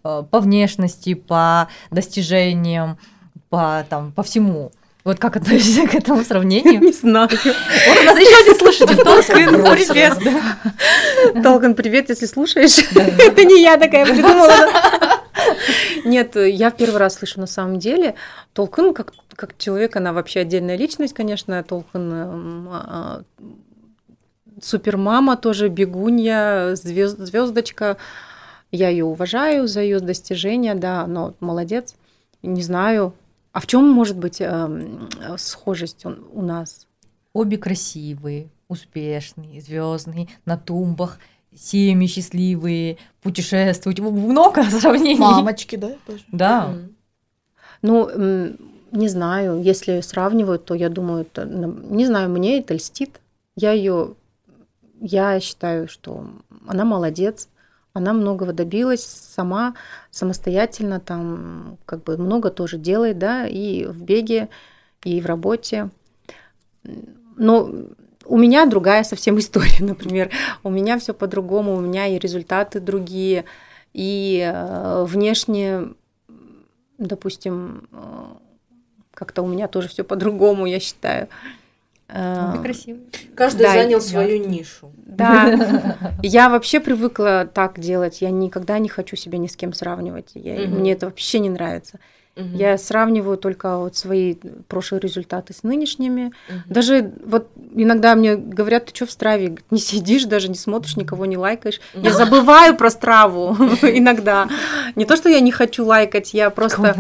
Speaker 2: Э, По внешности, по достижениям, по, там, по всему. Вот как относишься к этому сравнению?
Speaker 1: Не знаю.
Speaker 2: Вот у нас еще один слушатель, Толкин,
Speaker 6: Бросилась.
Speaker 2: привет.
Speaker 1: Толкан, привет, если слушаешь. Это не я такая придумала. Нет, я в первый раз слышу на самом деле. Толкан как, как человек, она вообще отдельная личность, конечно. Толкан эм, а, супермама тоже, бегунья, звездочка. Я ее уважаю за ее достижения, да, но молодец. Не знаю. А в чем может быть эм, схожесть у- у нас?
Speaker 2: Обе красивые, успешные, звездные, на тумбах, семьи счастливые, путешествуют. Много сравнений.
Speaker 5: Мамочки, да? тоже?
Speaker 2: Да.
Speaker 6: Мгм.
Speaker 1: Ну, не знаю, если сравнивают, то я думаю, это, м, не знаю, мне это льстит. Я ее, я считаю, что она молодец, она многого добилась сама, самостоятельно, там, как бы много тоже делает, да, и в беге, и в работе. Но у меня другая совсем история, например. У меня все по-другому, у меня и результаты другие, и э, внешне допустим, э, как-то у меня тоже все по-другому, я считаю. Э,
Speaker 2: красивые.
Speaker 6: Каждый
Speaker 1: Да,
Speaker 6: занял
Speaker 1: да.
Speaker 6: свою нишу.
Speaker 1: Да, я вообще привыкла так делать. Я никогда не хочу себя ни с кем сравнивать. Я-
Speaker 6: Мгм.
Speaker 1: Мне это вообще не нравится.
Speaker 6: Мгм.
Speaker 1: Я сравниваю только вот свои прошлые результаты с нынешними.
Speaker 6: Мгм.
Speaker 1: Даже вот иногда мне говорят, ты что в страве? Не сидишь, даже не смотришь, никого не лайкаешь. Я забываю про страву иногда. Не то, что я не хочу лайкать, я просто...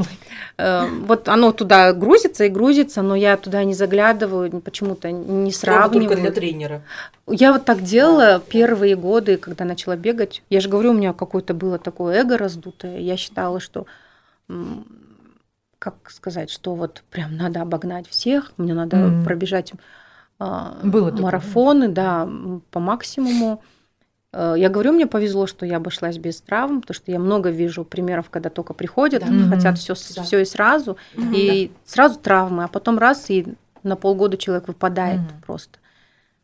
Speaker 1: Э, Вот оно туда грузится и грузится, но я туда не заглядываю, почему-то не
Speaker 6: Правда, только для
Speaker 1: сравниваю.
Speaker 6: тренера.
Speaker 1: Я вот так делала первые годы, когда начала бегать. Я же говорю, у меня какое-то было такое эго раздутое. Я считала, что как сказать, что вот прям надо обогнать всех, мне надо
Speaker 2: Мгм.
Speaker 1: пробежать а,
Speaker 2: Было такое,
Speaker 1: марафоны, да, м, по максимуму. Э, Я говорю, мне повезло, что я обошлась без травм, потому что я много вижу примеров, когда только приходят,
Speaker 6: Да.
Speaker 2: Мгм.
Speaker 1: хотят все,
Speaker 6: Да.
Speaker 1: все и сразу,
Speaker 6: Мгм.
Speaker 1: и сразу травмы, а потом раз и на полгода человек выпадает
Speaker 2: Мгм.
Speaker 1: просто.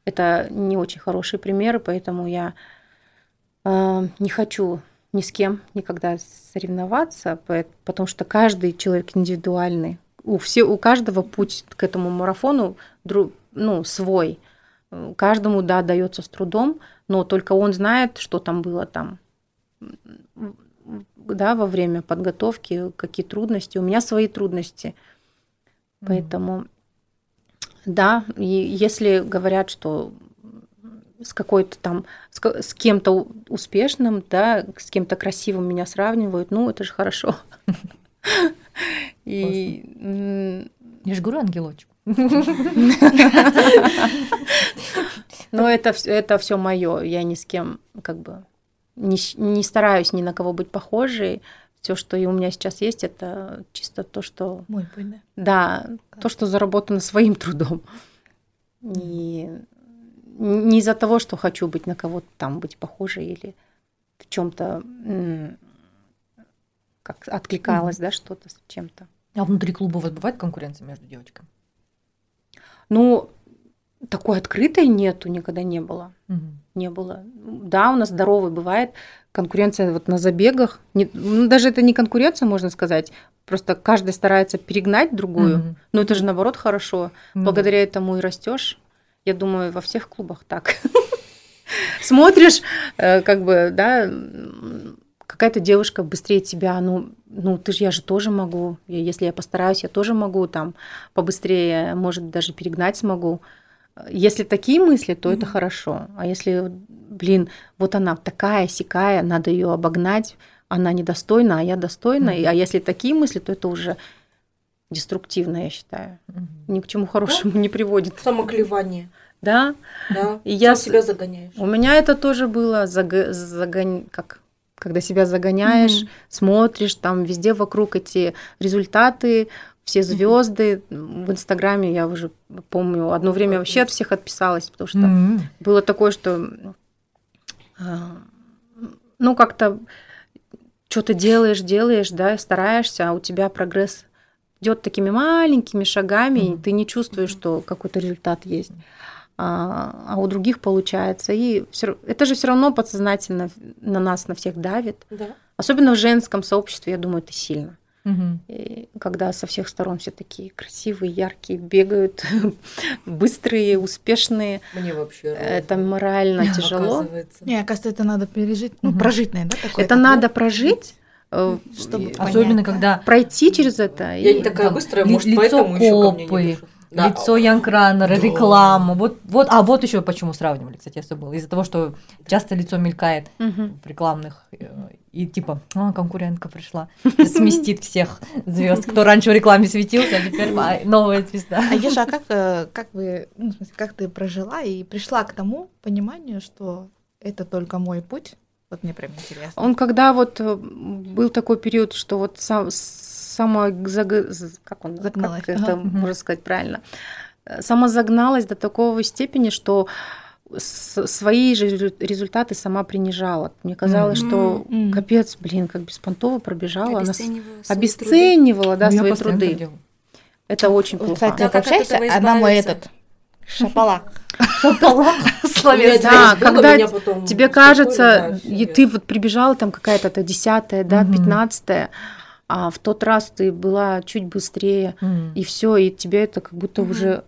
Speaker 1: Это не очень хорошие примеры, поэтому я э, не хочу ни с кем никогда соревноваться, потому что каждый человек индивидуальный. У, все, у каждого путь к этому марафону ну, свой. Каждому, да, дается с трудом, но только он знает, что там было там да, во время подготовки, какие трудности. У меня свои трудности. Поэтому, да, и если говорят, что с какой-то там, с, с кем-то успешным, да, с кем-то красивым меня сравнивают, ну, это же хорошо. И
Speaker 2: Я же говорю, ангелочек.
Speaker 1: Но это, это все мое. Я ни с кем как бы не, не стараюсь ни на кого быть похожей. Все, что и у меня сейчас есть, это чисто то, что
Speaker 5: Мой путь, да?
Speaker 1: Да, то, что заработано своим трудом. И не из-за того, что хочу быть на кого-то там быть похожей или в чем-то как откликалась, да, что-то с чем-то.
Speaker 2: А внутри клуба у вас бывает конкуренция между девочками?
Speaker 1: Ну, такой открытой нету, никогда не было. Не было. Да, у нас здоровый бывает конкуренция вот на забегах. Не- ну, даже это не конкуренция, можно сказать. Просто каждый старается перегнать другую.
Speaker 2: Мгм.
Speaker 1: Но это же наоборот хорошо.
Speaker 2: Ну,
Speaker 1: Благодаря этому и растешь. Я думаю, во всех клубах так. Смотришь, э, как бы, да, какая-то девушка быстрее тебя, ну, ну, ты же, я же тоже могу. Если я постараюсь, я тоже могу там побыстрее, может, даже перегнать смогу. Если такие мысли, то это хорошо. А если, блин, вот она такая, сякая, надо ее обогнать, она недостойна, а я достойна. А если такие мысли, то это уже деструктивно, я считаю.
Speaker 2: Мгм.
Speaker 1: Ни к чему хорошему не приводит.
Speaker 6: Самоклевание,
Speaker 1: Да?
Speaker 6: да.
Speaker 1: И я
Speaker 6: Сам себя загоняешь.
Speaker 1: У меня это тоже было, заг- загон- как когда себя загоняешь,
Speaker 4: Мгм.
Speaker 1: смотришь, там везде вокруг эти результаты, все звезды. В Инстаграме я уже помню, одно время вообще от всех отписалась, потому что
Speaker 2: М.
Speaker 1: было такое, что а, ну как-то что-то делаешь, делаешь, да, стараешься, а у тебя прогресс идет такими маленькими шагами, и
Speaker 2: Мгм.
Speaker 1: ты не чувствуешь, что какой-то результат есть. А, а у других получается. И всё- это же все равно подсознательно на нас, на всех давит.
Speaker 6: Да.
Speaker 1: Особенно в женском сообществе, я думаю, это сильно.
Speaker 2: Мгм.
Speaker 1: И когда со всех сторон все такие красивые, яркие, бегают, быстрые, успешные,
Speaker 6: Мне вообще
Speaker 1: это
Speaker 6: рознь,
Speaker 1: морально тяжело.
Speaker 6: оказывается.
Speaker 5: Не, оказывается, это надо пережить, ну,
Speaker 2: Мгм.
Speaker 5: прожить, наверное, да, такое
Speaker 1: Это надо прожить, э,
Speaker 5: Чтобы.
Speaker 2: Особенно,
Speaker 5: да.
Speaker 2: когда
Speaker 1: пройти через это.
Speaker 6: Я
Speaker 1: и-
Speaker 6: не такая
Speaker 2: да,
Speaker 6: быстрая,
Speaker 2: ли-
Speaker 6: может,
Speaker 2: лицо
Speaker 6: поэтому еще ко мне
Speaker 2: копы,
Speaker 6: не дошел. Да.
Speaker 2: лицо Янкранера,
Speaker 6: Да.
Speaker 2: реклама. Вот, вот, а вот еще почему сравнивали, кстати, я забыла. Из-за того, что часто лицо мелькает
Speaker 1: Мгм.
Speaker 2: в рекламных э, и типа, а, конкурентка пришла, сместит всех звезд, кто раньше в рекламе светился, а теперь а, новая звезда.
Speaker 5: А Еша, а как, э, как вы, ну, в смысле, как ты прожила и пришла к тому пониманию, что это только мой путь? Вот мне прям интересно.
Speaker 1: Он когда вот э, был такой период, что вот сам, само как он,
Speaker 5: Загналась,
Speaker 1: как
Speaker 5: ага.
Speaker 1: это можно сказать правильно, Э, самозагналась до такой степени, что свои же резу- результаты сама принижала. Мне казалось, что
Speaker 5: Мгм.
Speaker 1: капец, блин, как беспонтово пробежала, она с-
Speaker 4: Обесценивала свои труды.
Speaker 1: обесценивала, да,
Speaker 2: Ну, я
Speaker 1: свои труды. Это очень плохо.
Speaker 5: кстати,
Speaker 6: А как от этого
Speaker 5: она мой этот шапалак.
Speaker 6: У меня
Speaker 5: Словес.
Speaker 1: Да, когда
Speaker 6: потом
Speaker 1: Тебе кажется, и ты вот прибежала там какая-то то десятая, да, пятнадцатая, а в тот раз ты была чуть быстрее, и все, и тебе это как будто уже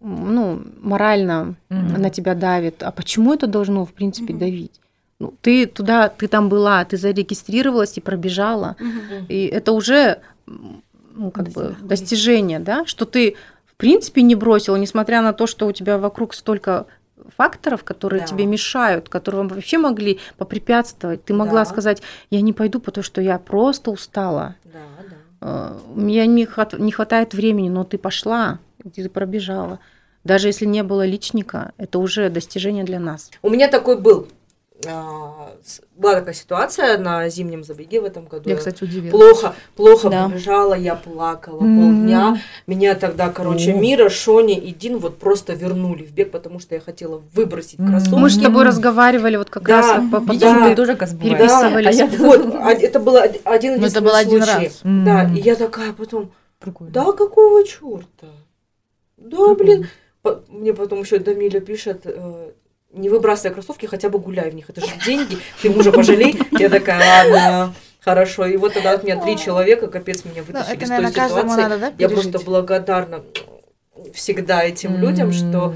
Speaker 1: ну, морально на тебя давит. А почему это должно, в принципе, давить? Ну, ты туда, ты там была, ты зарегистрировалась и пробежала. И это уже ну, как бы
Speaker 2: достижение,
Speaker 1: да, что ты в принципе не бросила, несмотря на то, что у тебя вокруг столько факторов, которые
Speaker 6: Да.
Speaker 1: тебе мешают, которые вообще могли попрепятствовать. Ты могла
Speaker 6: Да.
Speaker 1: сказать, я не пойду, потому что я просто устала.
Speaker 6: Да, да.
Speaker 1: Э, Мне не хват- не хватает времени, но ты пошла, ты пробежала. Даже если не было личника, это уже достижение для нас.
Speaker 6: У меня такой был. А, Была такая ситуация на зимнем забеге в этом году.
Speaker 5: Я, кстати, удивилась.
Speaker 6: Плохо, плохо
Speaker 4: Да.
Speaker 6: побежала, я плакала
Speaker 2: М.
Speaker 6: полдня. Меня тогда, короче,
Speaker 2: О.
Speaker 6: Мира, Шони и Дин вот просто вернули в бег, потому что я хотела выбросить
Speaker 2: М.
Speaker 6: кроссовки.
Speaker 1: Мы с тобой разговаривали вот как
Speaker 6: Да,
Speaker 1: раз по- по
Speaker 2: Видишь,
Speaker 6: Да.
Speaker 2: ты тоже.
Speaker 1: Переписывались.
Speaker 6: Да,
Speaker 2: А я-
Speaker 6: вот, а- это был од- один
Speaker 5: Но это был один
Speaker 6: случай.
Speaker 5: раз.
Speaker 6: Да,
Speaker 2: М.
Speaker 6: и я такая потом,
Speaker 2: Прикольно.
Speaker 6: да какого черта? Да,
Speaker 2: Прикольно.
Speaker 6: блин. По- Мне потом еще Дамиля пишет, э, не выбрасывай кроссовки, хотя бы гуляй в них. Это же деньги, ты мужа пожалей. Я такая, ладно, хорошо. И вот тогда от меня три человека, капец, меня
Speaker 5: Ну,
Speaker 6: вытащили
Speaker 5: это,
Speaker 6: из той ситуации.
Speaker 5: надо, да,
Speaker 6: Я просто благодарна всегда этим людям, что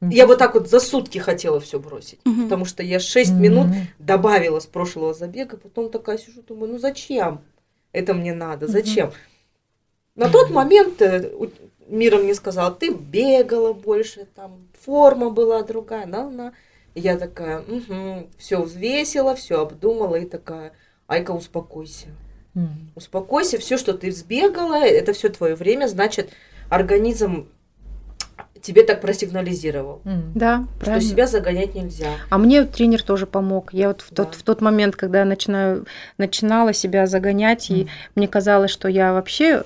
Speaker 6: я вот так вот за сутки хотела все бросить.
Speaker 4: Мгм.
Speaker 6: Потому что я 6
Speaker 2: М.
Speaker 6: минут добавила с прошлого забега, потом такая сижу, думаю, ну зачем это мне надо, зачем? На тот момент э, Мира мне сказала, ты бегала больше, там форма была другая, на, на. И я такая, все взвесила, все обдумала и такая, Айка, успокойся.
Speaker 2: М.
Speaker 6: Успокойся, все, что ты сбегала, это все твое время, значит, организм тебе так просигнализировал,
Speaker 2: М.
Speaker 1: Да,
Speaker 6: что
Speaker 1: правильно.
Speaker 6: себя загонять нельзя.
Speaker 1: А мне тренер тоже помог. Я вот в тот,
Speaker 6: Да.
Speaker 1: в тот момент, когда я начинаю, начинала себя загонять, и
Speaker 2: М.
Speaker 1: мне казалось, что я вообще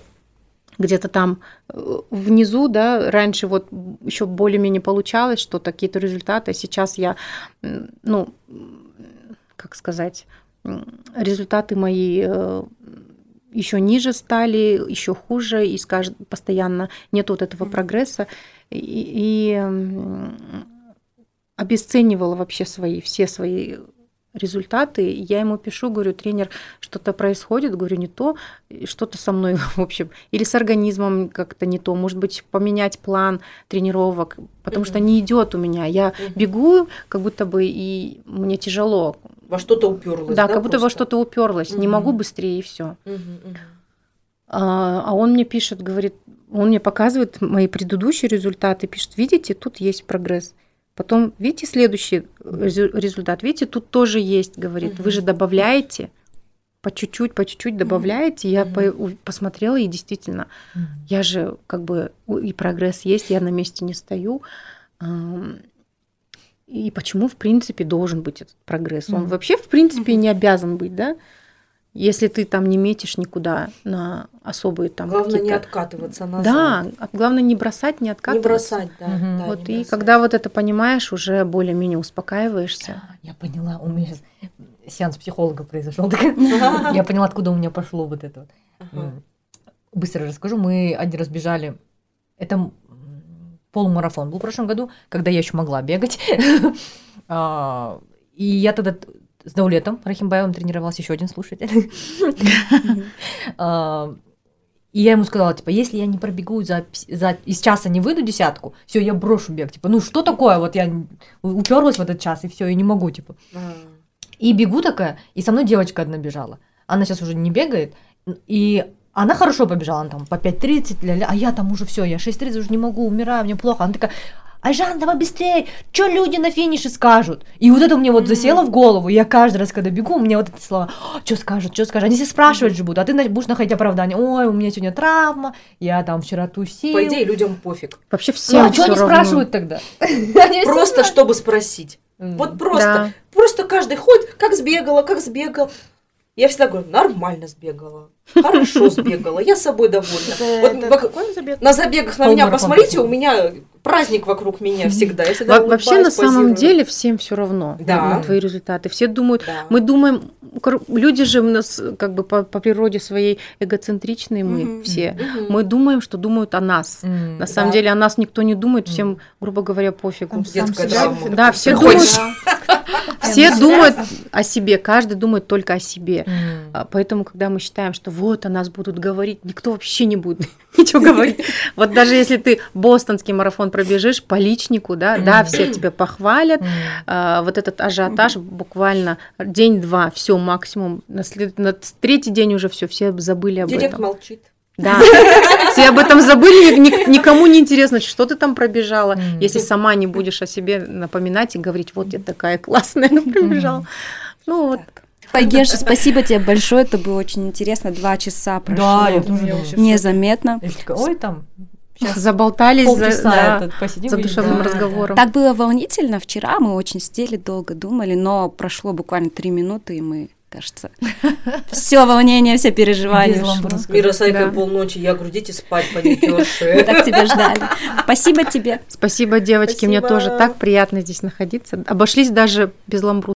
Speaker 1: где-то там э, внизу, да, раньше вот еще более-менее получалось что-то, какие-то результаты, а сейчас я, ну, как сказать, результаты мои еще ниже стали, еще хуже, и с кажд- постоянно нет вот этого прогресса. И, и, обесценивала вообще свои, все свои результаты. Я ему пишу, говорю, тренер, что-то происходит, говорю, не то, что-то со мной, в общем, или с организмом как-то не то, может быть, поменять план тренировок, потому что не идет у меня. Я
Speaker 6: Мгм.
Speaker 1: бегу, как будто бы и мне тяжело.
Speaker 6: Во что-то уперлась.
Speaker 1: Да, как будто во
Speaker 6: просто?
Speaker 1: что-то уперлась. Не
Speaker 6: Мгм.
Speaker 1: могу быстрее и все.
Speaker 6: Мгм.
Speaker 1: А а он мне пишет, говорит, он мне показывает мои предыдущие результаты, пишет, видите, тут есть прогресс. Потом, видите, следующий резу- результат, видите, тут тоже есть, говорит, вы же добавляете, по чуть-чуть, по чуть-чуть добавляете. Я по- посмотрела, и действительно, я же как бы и прогресс есть, я на месте не стою. И почему, в принципе, должен быть этот прогресс? Он вообще, в принципе, не обязан быть, да? Если ты там не метишь никуда на особые там
Speaker 6: Главное не откатываться назад.
Speaker 1: Да, главное не бросать, не
Speaker 6: Не
Speaker 1: откатываться.
Speaker 6: бросать, да.
Speaker 2: Мгм.
Speaker 6: да,
Speaker 1: Вот
Speaker 6: не
Speaker 1: и
Speaker 6: бросать.
Speaker 1: когда вот это понимаешь, уже более-менее успокаиваешься.
Speaker 2: Я поняла, у меня сейчас сеанс психолога произошел. Я поняла, откуда у меня пошло вот это. вот. Быстро расскажу. Мы один раз бежали. Это полумарафон был в прошлом году, когда я еще могла бегать. А, И я тогда с Даулетом Рахимбаевым тренировалась, еще один слушатель. А, И я ему сказала, типа, если я не пробегу за, за из часа не выйду десятку, все, я брошу бег. Типа, ну что такое? Вот я уперлась в этот час, и все, и не могу, типа.
Speaker 6: А.
Speaker 2: И бегу такая, и со мной девочка одна бежала. Она сейчас уже не бегает, и она хорошо побежала, она там по 5.30, ля-ля, а я там уже все, я 6.30 уже не могу, умираю, мне плохо. Она такая, Айжан, давай быстрее, что люди на финише скажут? И вот это мне вот засело в голову, я каждый раз, когда бегу, у меня вот эти слова, что скажут, что скажут, они все спрашивать же будут, а ты будешь находить оправдание, ой, у меня сегодня травма, я там вчера тусил.
Speaker 6: По идее, людям пофиг.
Speaker 1: Вообще
Speaker 2: Ну,
Speaker 1: всем
Speaker 2: а что они
Speaker 1: равно.
Speaker 2: спрашивают тогда?
Speaker 6: Просто чтобы спросить. Вот просто. Просто каждый ходит, как сбегала, как сбегал. Я всегда говорю, нормально сбегала. Хорошо сбегала, я собой довольна. Вот? На забегах на меня посмотрите, у меня праздник вокруг меня всегда. Я всегда
Speaker 1: Во- Вообще на самом
Speaker 6: позирую.
Speaker 1: деле всем все равно
Speaker 6: Да.
Speaker 1: на твои результаты. Все думают,
Speaker 6: Да.
Speaker 1: мы думаем, люди же у нас как бы по, по природе своей эгоцентричные мы
Speaker 4: Мгм.
Speaker 1: все.
Speaker 6: Мгм.
Speaker 1: Мы думаем, что думают о нас.
Speaker 2: М.
Speaker 1: На самом
Speaker 6: Да.
Speaker 1: деле о нас никто не думает, всем, грубо говоря, пофигу.
Speaker 5: Там сам
Speaker 6: Детская
Speaker 5: видит.
Speaker 1: Да, все думают, все думают о себе, каждый думает только о себе. А, Поэтому, когда мы считаем, что вот о нас будут говорить, никто вообще не будет ничего говорить. Вот даже если ты бостонский марафон пробежишь по личнику, да, да, все тебя похвалят, а, вот этот ажиотаж буквально день-два, все максимум. На, след- на третий день уже все, все забыли об
Speaker 6: Директ
Speaker 1: этом.
Speaker 6: молчит.
Speaker 1: Да, все об этом забыли, ни- ни- никому не интересно, что ты там пробежала,
Speaker 2: Мгм.
Speaker 1: если сама не будешь о себе напоминать и говорить, вот я такая классная, ну, пробежала. Ну вот,
Speaker 4: Геша, спасибо тебе большое, это было очень интересно. Два часа прошло
Speaker 2: Да, я тоже
Speaker 4: незаметно.
Speaker 2: Я такая, ой, там, сейчас
Speaker 1: заболтались за, да,
Speaker 2: этот посидим.
Speaker 1: за душевным
Speaker 6: Да, да.
Speaker 1: разговором.
Speaker 4: Так было волнительно. Вчера мы очень сидели, долго думали, но прошло буквально три минуты, и мы, кажется, все волнение, все переживания.
Speaker 6: Мира Сайка
Speaker 1: Да.
Speaker 6: полночи, я говорю, идите спать,
Speaker 4: Мы
Speaker 6: паникерши.
Speaker 4: так тебя ждали. Спасибо тебе.
Speaker 1: Спасибо, девочки, мне тоже так приятно здесь находиться. Обошлись даже без ламбру.